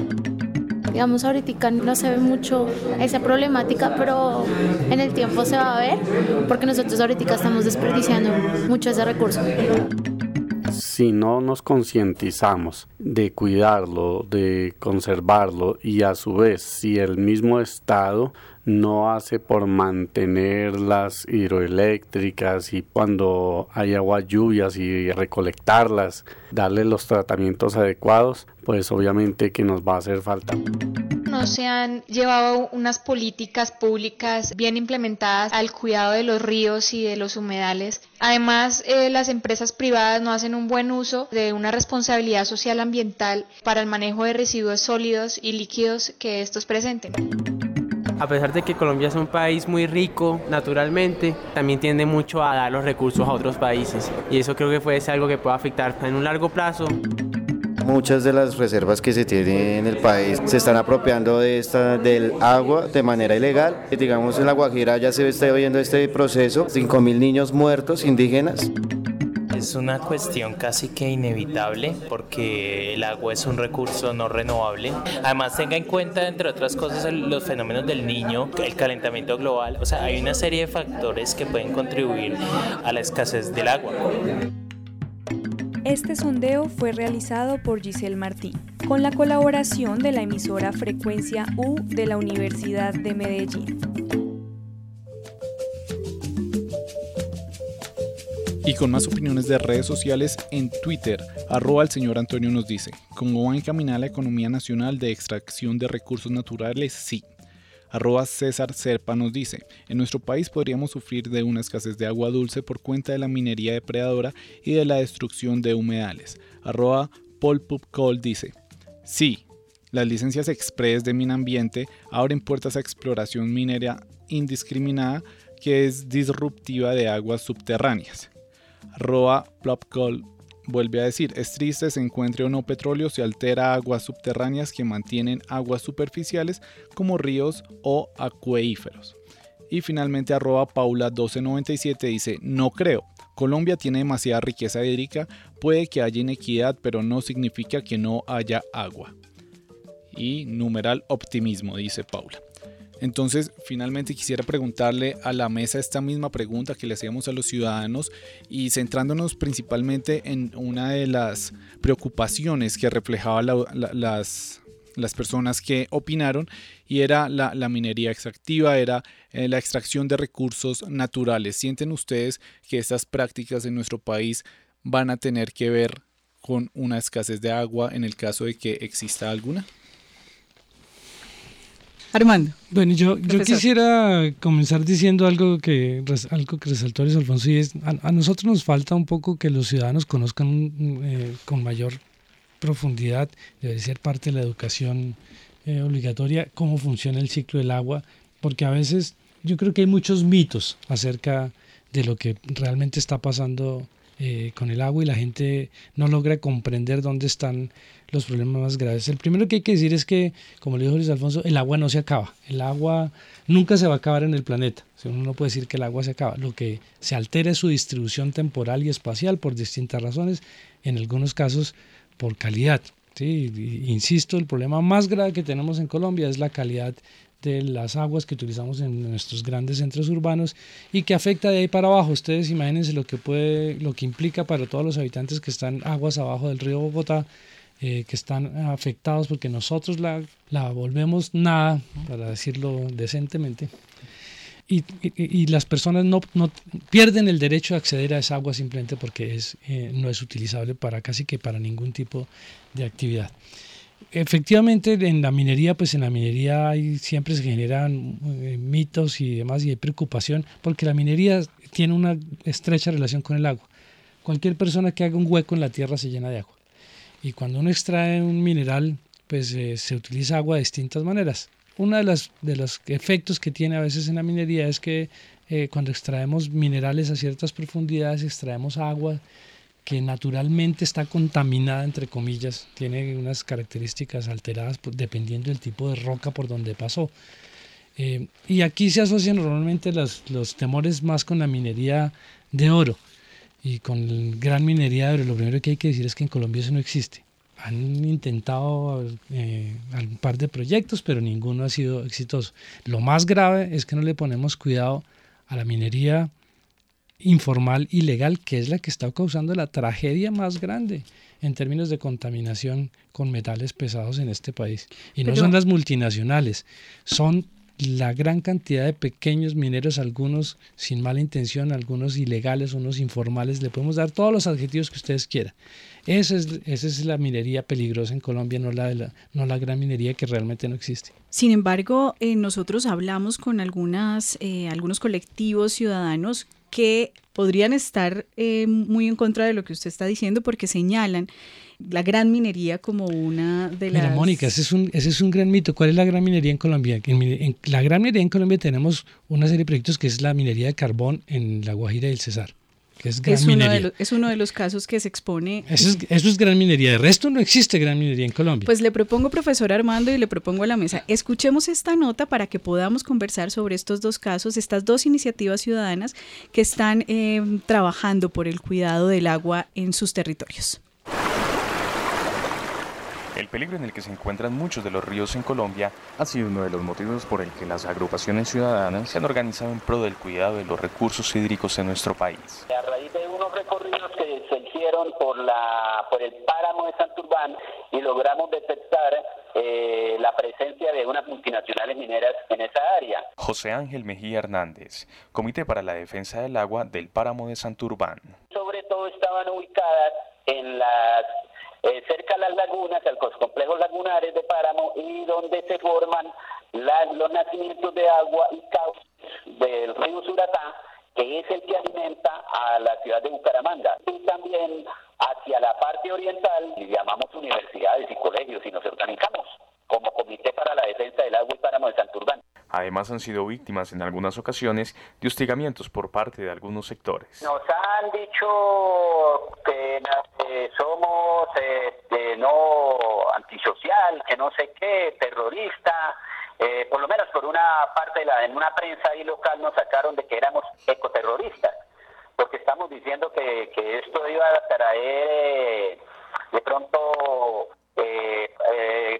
Digamos, ahorita no se ve mucho esa problemática, pero en el tiempo se va a ver, porque nosotros ahorita estamos desperdiciando mucho ese recurso si no nos concientizamos de cuidarlo, de conservarlo y a su vez si el mismo Estado no hace por mantener las hidroeléctricas y cuando hay agua lluvias y recolectarlas, darle los tratamientos adecuados, pues obviamente que nos va a hacer falta no se han llevado unas políticas públicas bien implementadas al cuidado de los ríos y de los humedales. Además, eh, las empresas privadas no hacen un buen uso de una responsabilidad social ambiental para el manejo de residuos sólidos y líquidos que estos presenten. A pesar de que Colombia es un país muy rico naturalmente, también tiende mucho a dar los recursos a otros países y eso creo que puede ser algo que puede afectar en un largo plazo muchas de las reservas que se tienen en el país se están apropiando de esta, del agua de manera ilegal. Digamos, en La Guajira ya se está viendo este proceso, 5.000 niños muertos indígenas. Es una cuestión casi que inevitable porque el agua es un recurso no renovable. Además tenga en cuenta, entre otras cosas, los fenómenos del niño, el calentamiento global. O sea, hay una serie de factores que pueden contribuir a la escasez del agua. Este sondeo fue realizado por Giselle Martín, con la colaboración de la emisora Frecuencia U de la Universidad de Medellín. Y con más opiniones de redes sociales en Twitter, arroba el señor Antonio nos dice, ¿cómo va a encaminar la economía nacional de extracción de recursos naturales? Sí. Arroba César Serpa nos dice, en nuestro país podríamos sufrir de una escasez de agua dulce por cuenta de la minería depredadora y de la destrucción de humedales. Arroba Paul dice, sí, las licencias express de Minambiente abren puertas a exploración minera indiscriminada que es disruptiva de aguas subterráneas. Arroba Plopcol Vuelve a decir, es triste se encuentre o no petróleo si altera aguas subterráneas que mantienen aguas superficiales como ríos o acuíferos. Y finalmente arroba paula1297 dice, no creo, Colombia tiene demasiada riqueza hídrica, puede que haya inequidad, pero no significa que no haya agua. Y numeral optimismo, dice Paula. Entonces, finalmente quisiera preguntarle a la mesa esta misma pregunta que le hacíamos a los ciudadanos y centrándonos principalmente en una de las preocupaciones que reflejaba las, las personas que opinaron y era la, minería extractiva, era eh, la extracción de recursos naturales. ¿Sienten ustedes que estas prácticas en nuestro país van a tener que ver con una escasez de agua en el caso de que exista alguna? Armando. Bueno, yo, yo quisiera comenzar diciendo algo que, algo que resaltó Luis Alfonso y es, a, nosotros nos falta un poco que los ciudadanos conozcan eh, con mayor profundidad, debe ser parte de la educación eh, obligatoria, cómo funciona el ciclo del agua, porque a veces yo creo que hay muchos mitos acerca de lo que realmente está pasando eh, con el agua y la gente no logra comprender dónde están los problemas más graves. El primero que hay que decir es que, como le dijo Luis Alfonso, el agua no se acaba. El agua nunca se va a acabar en el planeta. uno no puede decir que el agua se acaba. Lo que se altera es su distribución temporal y espacial por distintas razones, en algunos casos por calidad. ¿sí? Insisto, el problema más grave que tenemos en Colombia es la calidad de las aguas que utilizamos en nuestros grandes centros urbanos y que afecta de ahí para abajo. Ustedes imagínense lo que puede, lo que implica para todos los habitantes que están aguas abajo del río Bogotá, eh, que están afectados porque nosotros la, la volvemos nada, para decirlo decentemente. Y, y, las personas no, no, pierden el derecho a acceder a esa agua simplemente porque es, eh, no es utilizable para casi que para ningún tipo de actividad efectivamente en la minería, pues en la minería hay, siempre se generan eh, mitos y demás y hay preocupación porque la minería tiene una estrecha relación con el agua. Cualquier persona que haga un hueco en la tierra se llena de agua. Y cuando uno extrae un mineral, pues eh, se utiliza agua de distintas maneras. Uno de, de los efectos que tiene a veces en la minería es que eh, cuando extraemos minerales a ciertas profundidades, extraemos agua que naturalmente está contaminada, entre comillas, tiene unas características alteradas dependiendo del tipo de roca por donde pasó. Eh, y aquí se asocian normalmente los, los temores más con la minería de oro y con gran minería de oro. Lo primero que hay que decir es que en Colombia eso no existe. Han intentado eh, un par de proyectos, pero ninguno ha sido exitoso. Lo más grave es que no le ponemos cuidado a la minería informal y legal, que es la que está causando la tragedia más grande en términos de contaminación con metales pesados en este país. Y no son las multinacionales, son la gran cantidad de pequeños mineros, algunos sin mala intención, algunos ilegales, unos informales, le podemos dar todos los adjetivos que ustedes quieran. Esa es, esa es la minería peligrosa en Colombia, no la, la, no la gran minería que realmente no existe. Sin embargo, eh, nosotros hablamos con algunas, eh, algunos colectivos ciudadanos que podrían estar eh, muy en contra de lo que usted está diciendo porque señalan la gran minería como una de las... Mira, Mónica, ese es, un, ese es un gran mito. ¿Cuál es la gran minería en Colombia? En, la gran minería en Colombia tenemos una serie de proyectos que es la minería de carbón en La Guajira y el Cesar. Que es, gran es, uno de los, es uno de los casos que se expone. Eso es, eso es gran minería. De resto no existe gran minería en Colombia. Pues le propongo, profesor Armando, y le propongo a la mesa, escuchemos esta nota para que podamos conversar sobre estos dos casos, estas dos iniciativas ciudadanas que están eh, trabajando por el cuidado del agua en sus territorios. El peligro en el que se encuentran muchos de los ríos en Colombia ha sido uno de los motivos por el que las agrupaciones ciudadanas se han organizado en pro del cuidado de los recursos hídricos en nuestro país. A raíz de unos recorridos que se hicieron por, la, por el páramo de Santurbán y logramos detectar eh, la presencia de unas multinacionales mineras en esa área. José Ángel Mejía Hernández, Comité para la Defensa del Agua del Páramo de Santurbán. Sobre todo estaban ubicadas en las eh, cerca a las lagunas, a los complejos lagunares de páramo y donde se forman los nacimientos de agua y cauces del río Suratá, que es el que alimenta a la ciudad de Bucaramanga. Y también hacia la parte oriental, llamamos universidades y colegios y nos organizamos como Comité para la Defensa del Agua y Páramo de Santurbán. Además han sido víctimas en algunas ocasiones de hostigamientos por parte de algunos sectores. Nos han dicho que eh, somos eh, no antisocial, que no sé qué, terrorista. Eh, por lo menos por una parte de la, en una prensa ahí local nos sacaron de que éramos ecoterroristas, porque estamos diciendo que, que esto iba a traer de pronto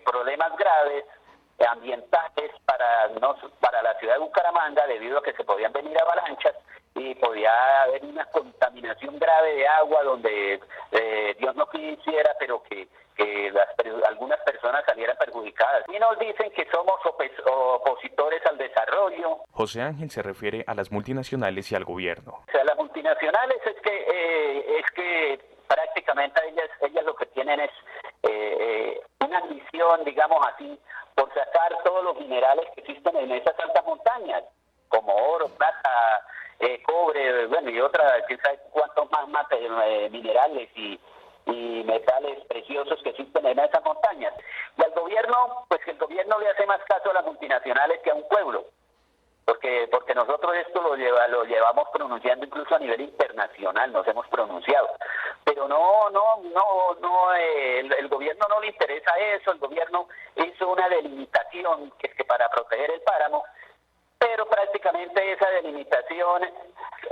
problemas graves ambientales para, no, para la ciudad de Bucaramanga debido a que se podían venir avalanchas y podía haber una contaminación grave de agua donde eh, Dios no quisiera, pero que, que las, algunas personas salieran perjudicadas. Y nos dicen que somos opositores al desarrollo. José Ángel se refiere a las multinacionales y al gobierno. O sea, las multinacionales es que, eh, es que prácticamente ellas, ellas lo que tienen es eh, una misión, digamos así, por sacar todos los minerales que existen en esas altas montañas, como oro, plata, eh, cobre, bueno, y otra, quién sabe cuántos más, eh, minerales y, y metales preciosos que existen en esas montañas. Y al gobierno, pues que el gobierno le hace más caso a las multinacionales que a un pueblo porque porque nosotros esto lo lleva lo llevamos pronunciando incluso a nivel internacional nos hemos pronunciado. Pero no no no no eh, el, gobierno no le interesa eso el gobierno hizo una delimitación que es que para proteger el páramo pero prácticamente esa delimitación,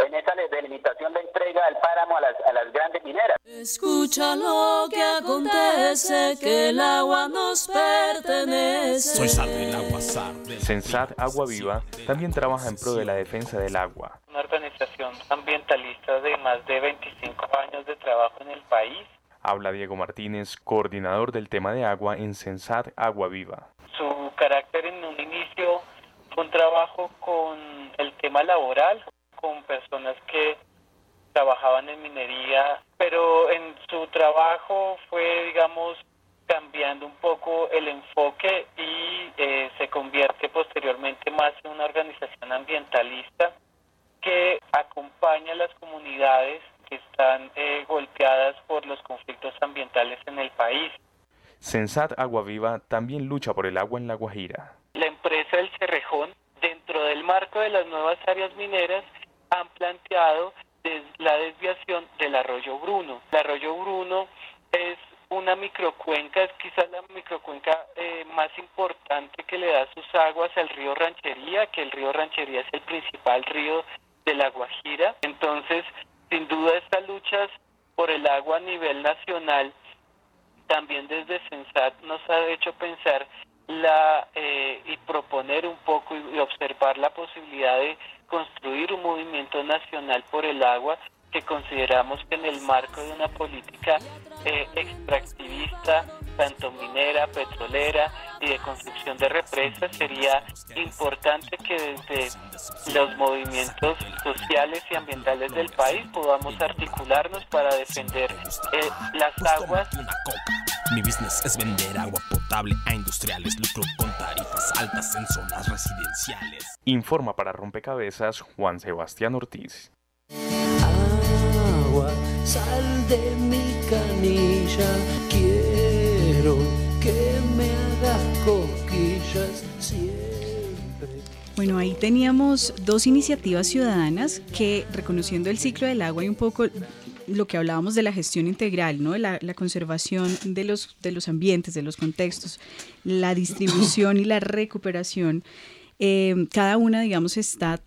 en esa delimitación de entrega al páramo a las, a las grandes mineras. Escucha lo que acontece, que el agua nos pertenece. Soy Sar del Agua Sar. Sensat Agua Viva también trabaja en pro de la defensa del agua. Una organización ambientalista de más de 25 años de trabajo en el país. Habla Diego Martínez, coordinador del tema de agua en Sensat Agua Viva. Su carácter en un inicio un trabajo con el tema laboral, con personas que trabajaban en minería, pero en su trabajo fue, digamos, cambiando un poco el enfoque y eh, se convierte posteriormente más en una organización ambientalista que acompaña a las comunidades que están eh, golpeadas por los conflictos ambientales en el país. Sensat Agua Viva también lucha por el agua en La Guajira. La empresa El Cerrejón, dentro del marco de las nuevas áreas mineras han planteado la desviación del arroyo Bruno. El arroyo Bruno es una microcuenca, es quizás la microcuenca eh, más importante que le da sus aguas al río Ranchería, que el río Ranchería es el principal río de la Guajira. Entonces, sin duda estas luchas por el agua a nivel nacional, también desde Sensat nos ha hecho pensar la eh, y proponer un poco y observar la posibilidad de construir un movimiento nacional por el agua que consideramos que en el marco de una política eh, extractivista, tanto minera, petrolera y de construcción de represas, sería importante que desde los movimientos sociales y ambientales del país podamos articularnos para defender eh, las aguas. Mi business es vender agua potable a industriales, lucro con tarifas altas en zonas residenciales. Informa para Rompecabezas Juan Sebastián Ortiz sal de mi canilla, quiero que me hagas cosquillas siempre. Bueno, ahí teníamos dos iniciativas ciudadanas que, reconociendo el ciclo del agua y un poco lo que hablábamos de la gestión integral, ¿no? la, la conservación de los, de los ambientes, de los contextos, la distribución y la recuperación, eh, cada una, digamos, está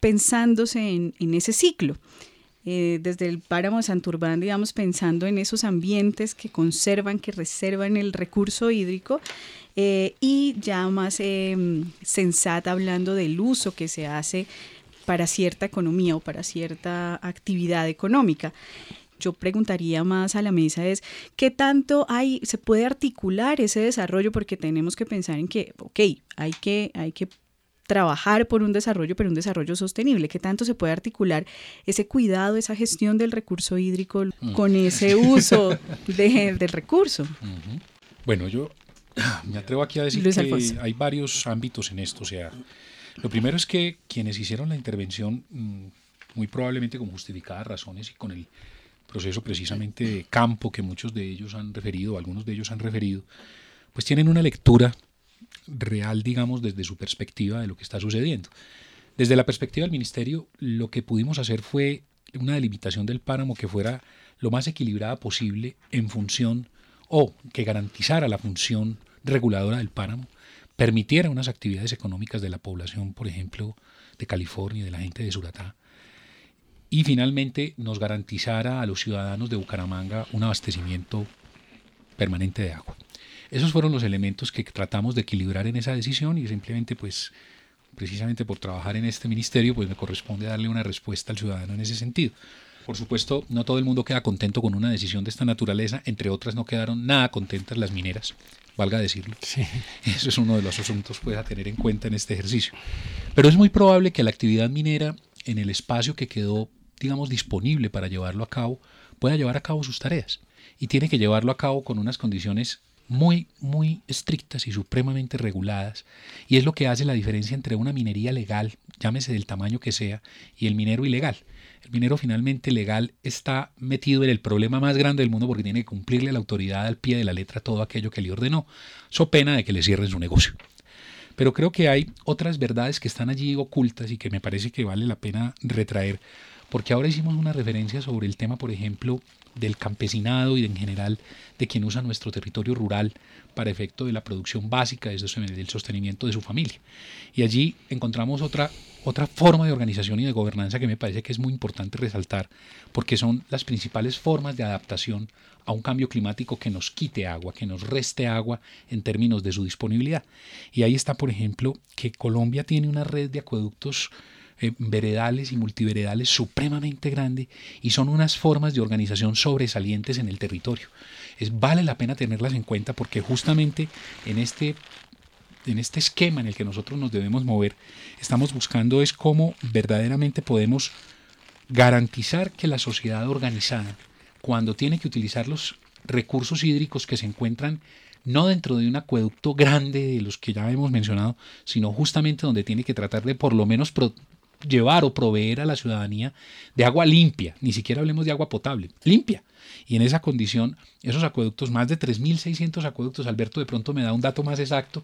pensándose en, en ese ciclo. Eh, desde el páramo de Santurbán, digamos, pensando en esos ambientes que conservan, que reservan el recurso hídrico, eh, y ya más em, sensata hablando del uso que se hace para cierta economía o para cierta actividad económica yo preguntaría más a la mesa es qué tanto hay se puede articular ese desarrollo porque tenemos que pensar en que ok hay que hay que trabajar por un desarrollo, pero un desarrollo sostenible. ¿Qué tanto se puede articular ese cuidado, esa gestión del recurso hídrico mm. con ese uso del recurso? Bueno, yo me atrevo aquí a decir que hay varios ámbitos en esto. O sea, lo primero es que quienes hicieron la intervención, mm, muy probablemente con justificadas razones y con el proceso precisamente de campo que muchos de ellos han referido, algunos de ellos han referido, pues tienen una lectura real, digamos, desde su perspectiva de lo que está sucediendo. Desde la perspectiva del Ministerio, lo que pudimos hacer fue una delimitación del páramo que fuera lo más equilibrada posible en función o que garantizara la función reguladora del páramo, permitiera unas actividades económicas de la población, por ejemplo, de California, de la gente de Suratá, y finalmente nos garantizara a los ciudadanos de Bucaramanga un abastecimiento permanente de agua. Esos fueron los elementos que tratamos de equilibrar en esa decisión y simplemente pues precisamente por trabajar en este ministerio pues me corresponde darle una respuesta al ciudadano en ese sentido. Por supuesto, no todo el mundo queda contento con una decisión de esta naturaleza, entre otras no quedaron nada contentas las mineras, valga decirlo. Eso es uno de los asuntos pues, a tener en cuenta en este ejercicio. Pero es muy probable que la actividad minera en el espacio que quedó, digamos, disponible para llevarlo a cabo, pueda llevar a cabo sus tareas. Y tiene que llevarlo a cabo con unas condiciones muy, muy estrictas y supremamente reguladas, y es lo que hace la diferencia entre una minería legal, llámese del tamaño que sea, y el minero ilegal. El minero finalmente legal está metido en el problema más grande del mundo porque tiene que cumplirle la autoridad al pie de la letra todo aquello que le ordenó, so pena de que le cierren su negocio. Pero creo que hay otras verdades que están allí ocultas y que me parece que vale la pena retraer, porque ahora hicimos una referencia sobre el tema, por ejemplo, del campesinado y en general de quien usa nuestro territorio rural para efecto de la producción básica, del sostenimiento de su familia. Y allí encontramos otra, otra forma de organización y de gobernanza que me parece que es muy importante resaltar, porque son las principales formas de adaptación a un cambio climático que nos quite agua, que nos reste agua en términos de su disponibilidad. Y ahí está, por ejemplo, que Colombia tiene una red de acueductos eh, veredales y multiveredales supremamente grande y son unas formas de organización sobresalientes en el territorio. Es, vale la pena tenerlas en cuenta porque justamente en este, en este esquema en el que nosotros nos debemos mover, estamos buscando es cómo verdaderamente podemos garantizar que la sociedad organizada, cuando tiene que utilizar los recursos hídricos que se encuentran no dentro de un acueducto grande de los que ya hemos mencionado, sino justamente donde tiene que tratar de por lo menos llevar o proveer a la ciudadanía de agua limpia, ni siquiera hablemos de agua potable, limpia. Y en esa condición, esos acueductos, más de 3.600 acueductos, Alberto de pronto me da un dato más exacto,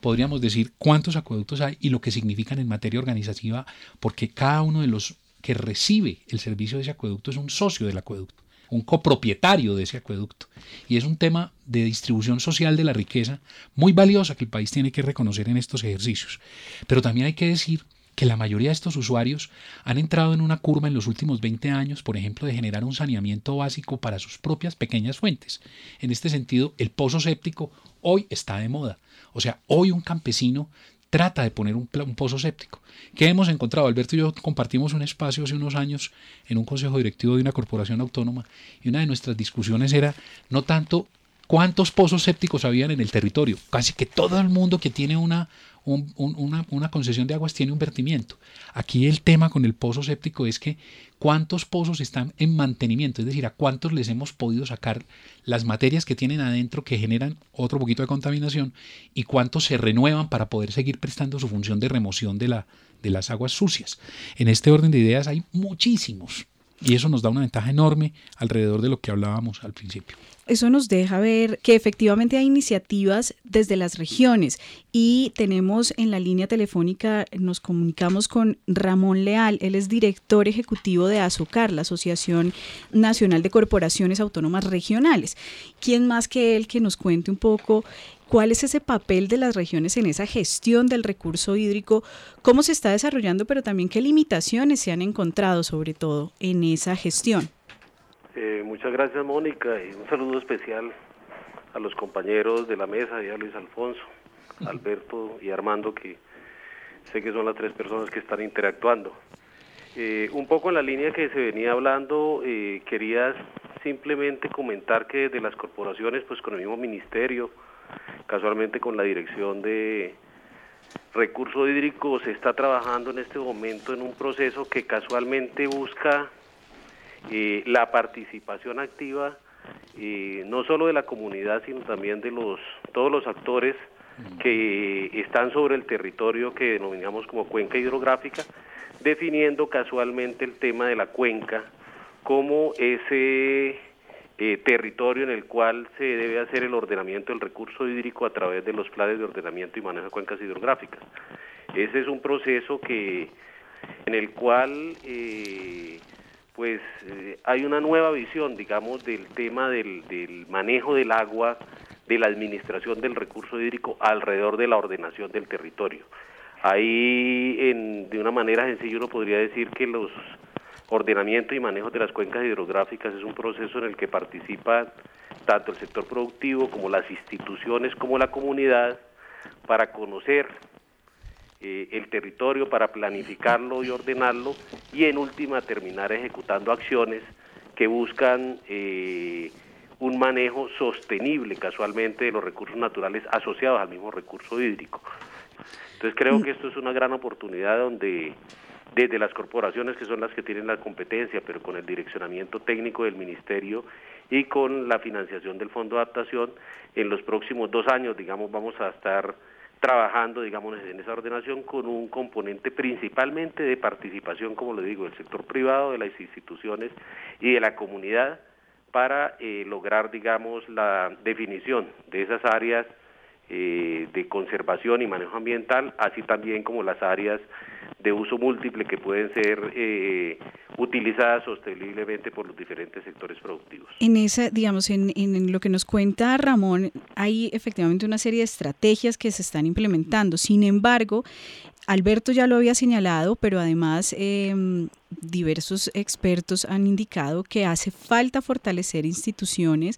podríamos decir cuántos acueductos hay y lo que significan en materia organizativa, porque cada uno de los que recibe el servicio de ese acueducto es un socio del acueducto, un copropietario de ese acueducto. Y es un tema de distribución social de la riqueza muy valiosa que el país tiene que reconocer en estos ejercicios. Pero también hay que decir que la mayoría de estos usuarios han entrado en una curva en los últimos 20 años, por ejemplo, de generar un saneamiento básico para sus propias pequeñas fuentes. En este sentido, el pozo séptico hoy está de moda. O sea, hoy un campesino trata de poner un, pozo séptico. ¿Qué hemos encontrado? Alberto y yo compartimos un espacio hace unos años en un consejo directivo de una corporación autónoma y una de nuestras discusiones era no tanto cuántos pozos sépticos habían en el territorio, casi que todo el mundo que tiene una, una, concesión de aguas tiene un vertimiento. Aquí el tema con el pozo séptico es que cuántos pozos están en mantenimiento, es decir, a cuántos les hemos podido sacar las materias que tienen adentro que generan otro poquito de contaminación y cuántos se renuevan para poder seguir prestando su función de remoción de, la, de las aguas sucias. En este orden de ideas hay muchísimos y eso nos da una ventaja enorme alrededor de lo que hablábamos al principio eso nos deja ver que efectivamente hay iniciativas desde las regiones y tenemos en la línea telefónica, nos comunicamos con Ramón Leal, él es director ejecutivo de Azucar, la Asociación Nacional de Corporaciones Autónomas Regionales. ¿Quién más que él que nos cuente un poco cuál es ese papel de las regiones en esa gestión del recurso hídrico, cómo se está desarrollando, pero también qué limitaciones se han encontrado sobre todo en esa gestión? Eh, muchas gracias Mónica y un saludo especial a los compañeros de la mesa y a Luis Alfonso, Alberto y Armando que sé que son las tres personas que están interactuando. Eh, un poco en la línea que se venía hablando, eh, quería simplemente comentar que de las corporaciones, pues con el mismo ministerio, casualmente con la dirección de recurso hídrico, se está trabajando en este momento en un proceso que casualmente busca la participación activa no solo de la comunidad, sino también de los todos los actores que están sobre el territorio que denominamos como cuenca hidrográfica, definiendo casualmente el tema de la cuenca como ese eh, territorio en el cual se debe hacer el ordenamiento del recurso hídrico a través de los planes de ordenamiento y manejo de cuencas hidrográficas. Ese es un proceso que en el cual eh, pues eh, hay una nueva visión, digamos, del tema del, manejo del agua, de la administración del recurso hídrico alrededor de la ordenación del territorio. Ahí, en, de una manera sencilla, uno podría decir que los ordenamiento y manejo de las cuencas hidrográficas es un proceso en el que participa tanto el sector productivo como las instituciones como la comunidad para conocer eh, el territorio para planificarlo y ordenarlo y en última terminar ejecutando acciones que buscan eh, un manejo sostenible casualmente de los recursos naturales asociados al mismo recurso hídrico. Entonces creo que esto es una gran oportunidad donde desde las corporaciones que son las que tienen la competencia, pero con el direccionamiento técnico del ministerio y con la financiación del Fondo de Adaptación, en los próximos dos años, digamos, vamos a estar trabajando, digamos, en esa ordenación con un componente principalmente de participación, como le digo, del sector privado, de las instituciones y de la comunidad para eh, lograr, digamos, la definición de esas áreas eh, de conservación y manejo ambiental, así también como las áreas de uso múltiple que pueden ser eh, utilizadas sosteniblemente por los diferentes sectores productivos. En esa, digamos, en, en, lo que nos cuenta Ramón, hay efectivamente una serie de estrategias que se están implementando. Sin embargo, Alberto ya lo había señalado, pero además em, diversos expertos han indicado que hace falta fortalecer instituciones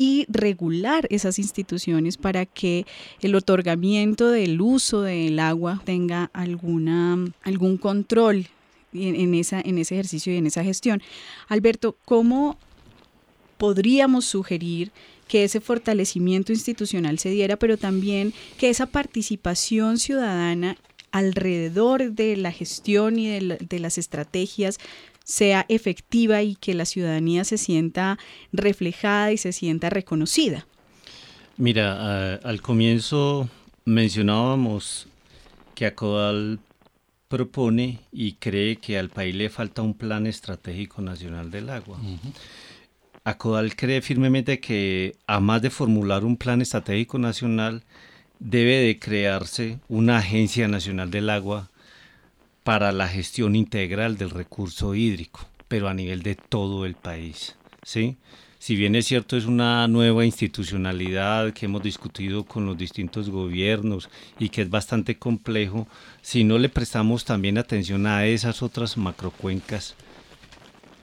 y regular esas instituciones para que el otorgamiento del uso del agua tenga alguna, algún control en, en ese ejercicio y en esa gestión. Alberto, ¿cómo podríamos sugerir que ese fortalecimiento institucional se diera, pero también que esa participación ciudadana alrededor de la gestión y de, las estrategias sea efectiva y que la ciudadanía se sienta reflejada y se sienta reconocida. Mira, al comienzo mencionábamos que Acodal propone y cree que al país le falta un plan estratégico nacional del agua. Acodal cree firmemente que, a más de formular un plan estratégico nacional, debe de crearse una agencia nacional del agua para la gestión integral del recurso hídrico, pero a nivel de todo el país. ¿sí? Si bien es cierto, es una nueva institucionalidad que hemos discutido con los distintos gobiernos y que es bastante complejo, si no le prestamos también atención a esas otras macrocuencas,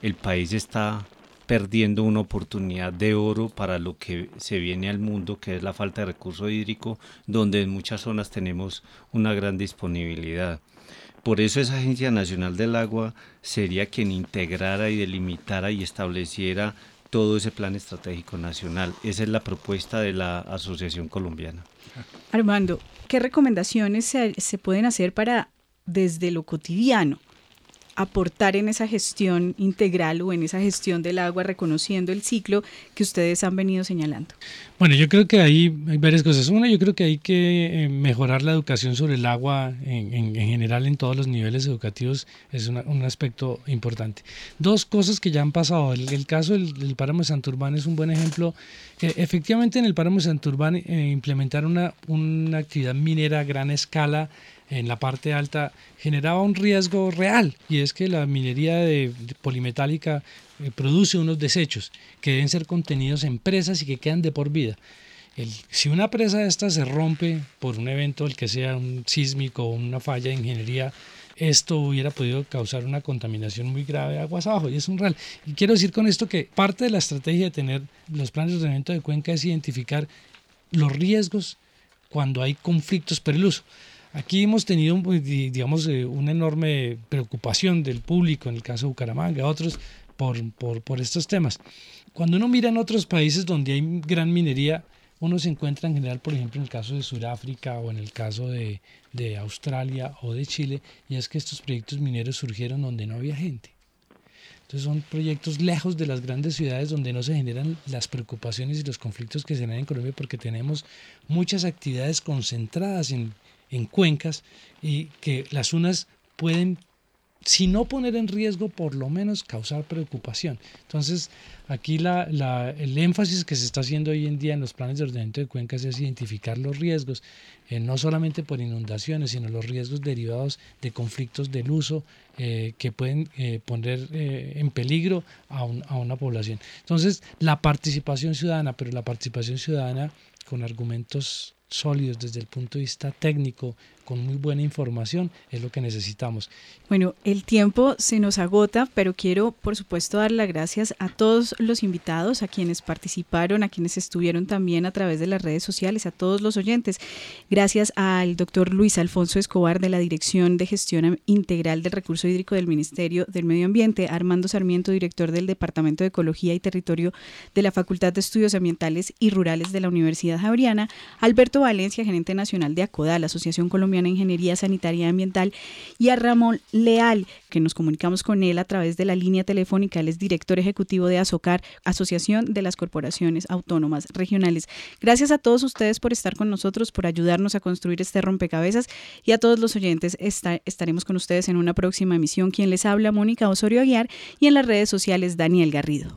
el país está perdiendo una oportunidad de oro para lo que se viene al mundo, que es la falta de recurso hídrico, donde en muchas zonas tenemos una gran disponibilidad. Por eso esa Agencia Nacional del Agua sería quien integrara y delimitara y estableciera todo ese plan estratégico nacional. Esa es la propuesta de la Asociación Colombiana. Armando, ¿qué recomendaciones se, pueden hacer para desde lo cotidiano aportar en esa gestión integral o en esa gestión del agua, reconociendo el ciclo que ustedes han venido señalando? Bueno, yo creo que ahí hay varias cosas. Una, yo creo que hay que eh, mejorar la educación sobre el agua en, general en todos los niveles educativos, es un aspecto importante. Dos cosas que ya han pasado. El, caso del, páramo de Santurbán es un buen ejemplo. efectivamente, en el páramo de Santurbán eh, implementar una, una actividad minera a gran escala en la parte alta generaba un riesgo real y es que la minería de, polimetálica eh, produce unos desechos que deben ser contenidos en presas y que quedan de por vida. si una presa de estas se rompe por un evento, el que sea un sísmico o una falla de ingeniería, esto hubiera podido causar una contaminación muy grave de aguas abajo y es un real. Y quiero decir con esto que parte de la estrategia de tener los planes de ordenamiento de cuenca es identificar los riesgos cuando hay conflictos por el uso. Aquí hemos tenido, pues, digamos, eh, una enorme preocupación del público, en el caso de Bucaramanga, otros, por, por, estos temas. Cuando uno mira en otros países donde hay gran minería, uno se encuentra en general, por ejemplo, en el caso de Sudáfrica o en el caso de, de, Australia o de Chile, y es que estos proyectos mineros surgieron donde no había gente. Entonces son proyectos lejos de las grandes ciudades donde no se generan las preocupaciones y los conflictos que se generan en Colombia porque tenemos muchas actividades concentradas en en cuencas y que las unas pueden, si no poner en riesgo, por lo menos causar preocupación. Entonces, aquí la, el énfasis que se está haciendo hoy en día en los planes de ordenamiento de cuencas es identificar los riesgos, eh, no solamente por inundaciones, sino los riesgos derivados de conflictos del uso eh, que pueden eh, poner en peligro a una población. Entonces, la participación ciudadana, pero la participación ciudadana con argumentos sólidos desde el punto de vista técnico, con muy buena información, es lo que necesitamos. Bueno, el tiempo se nos agota, pero quiero, por supuesto, dar las gracias a todos los invitados, a quienes participaron, a quienes estuvieron también a través de las redes sociales, a todos los oyentes. Gracias al doctor Luis Alfonso Escobar de la Dirección de Gestión Integral del Recurso Hídrico del Ministerio del Medio Ambiente, Armando Sarmiento, director del Departamento de Ecología y Territorio de la Facultad de Estudios Ambientales y Rurales de la Universidad Javeriana, Alberto Valencia, gerente nacional de ACODA, la Asociación Colombiana en Ingeniería Sanitaria y Ambiental, y a Ramón Leal, que nos comunicamos con él a través de la línea telefónica. Él es director ejecutivo de ASOCAR, Asociación de las Corporaciones Autónomas Regionales. Gracias a todos ustedes por estar con nosotros, por ayudarnos a construir este rompecabezas y a todos los oyentes estaremos con ustedes en una próxima emisión. Quien les habla, Mónica Osorio Aguiar, y en las redes sociales, Daniel Garrido.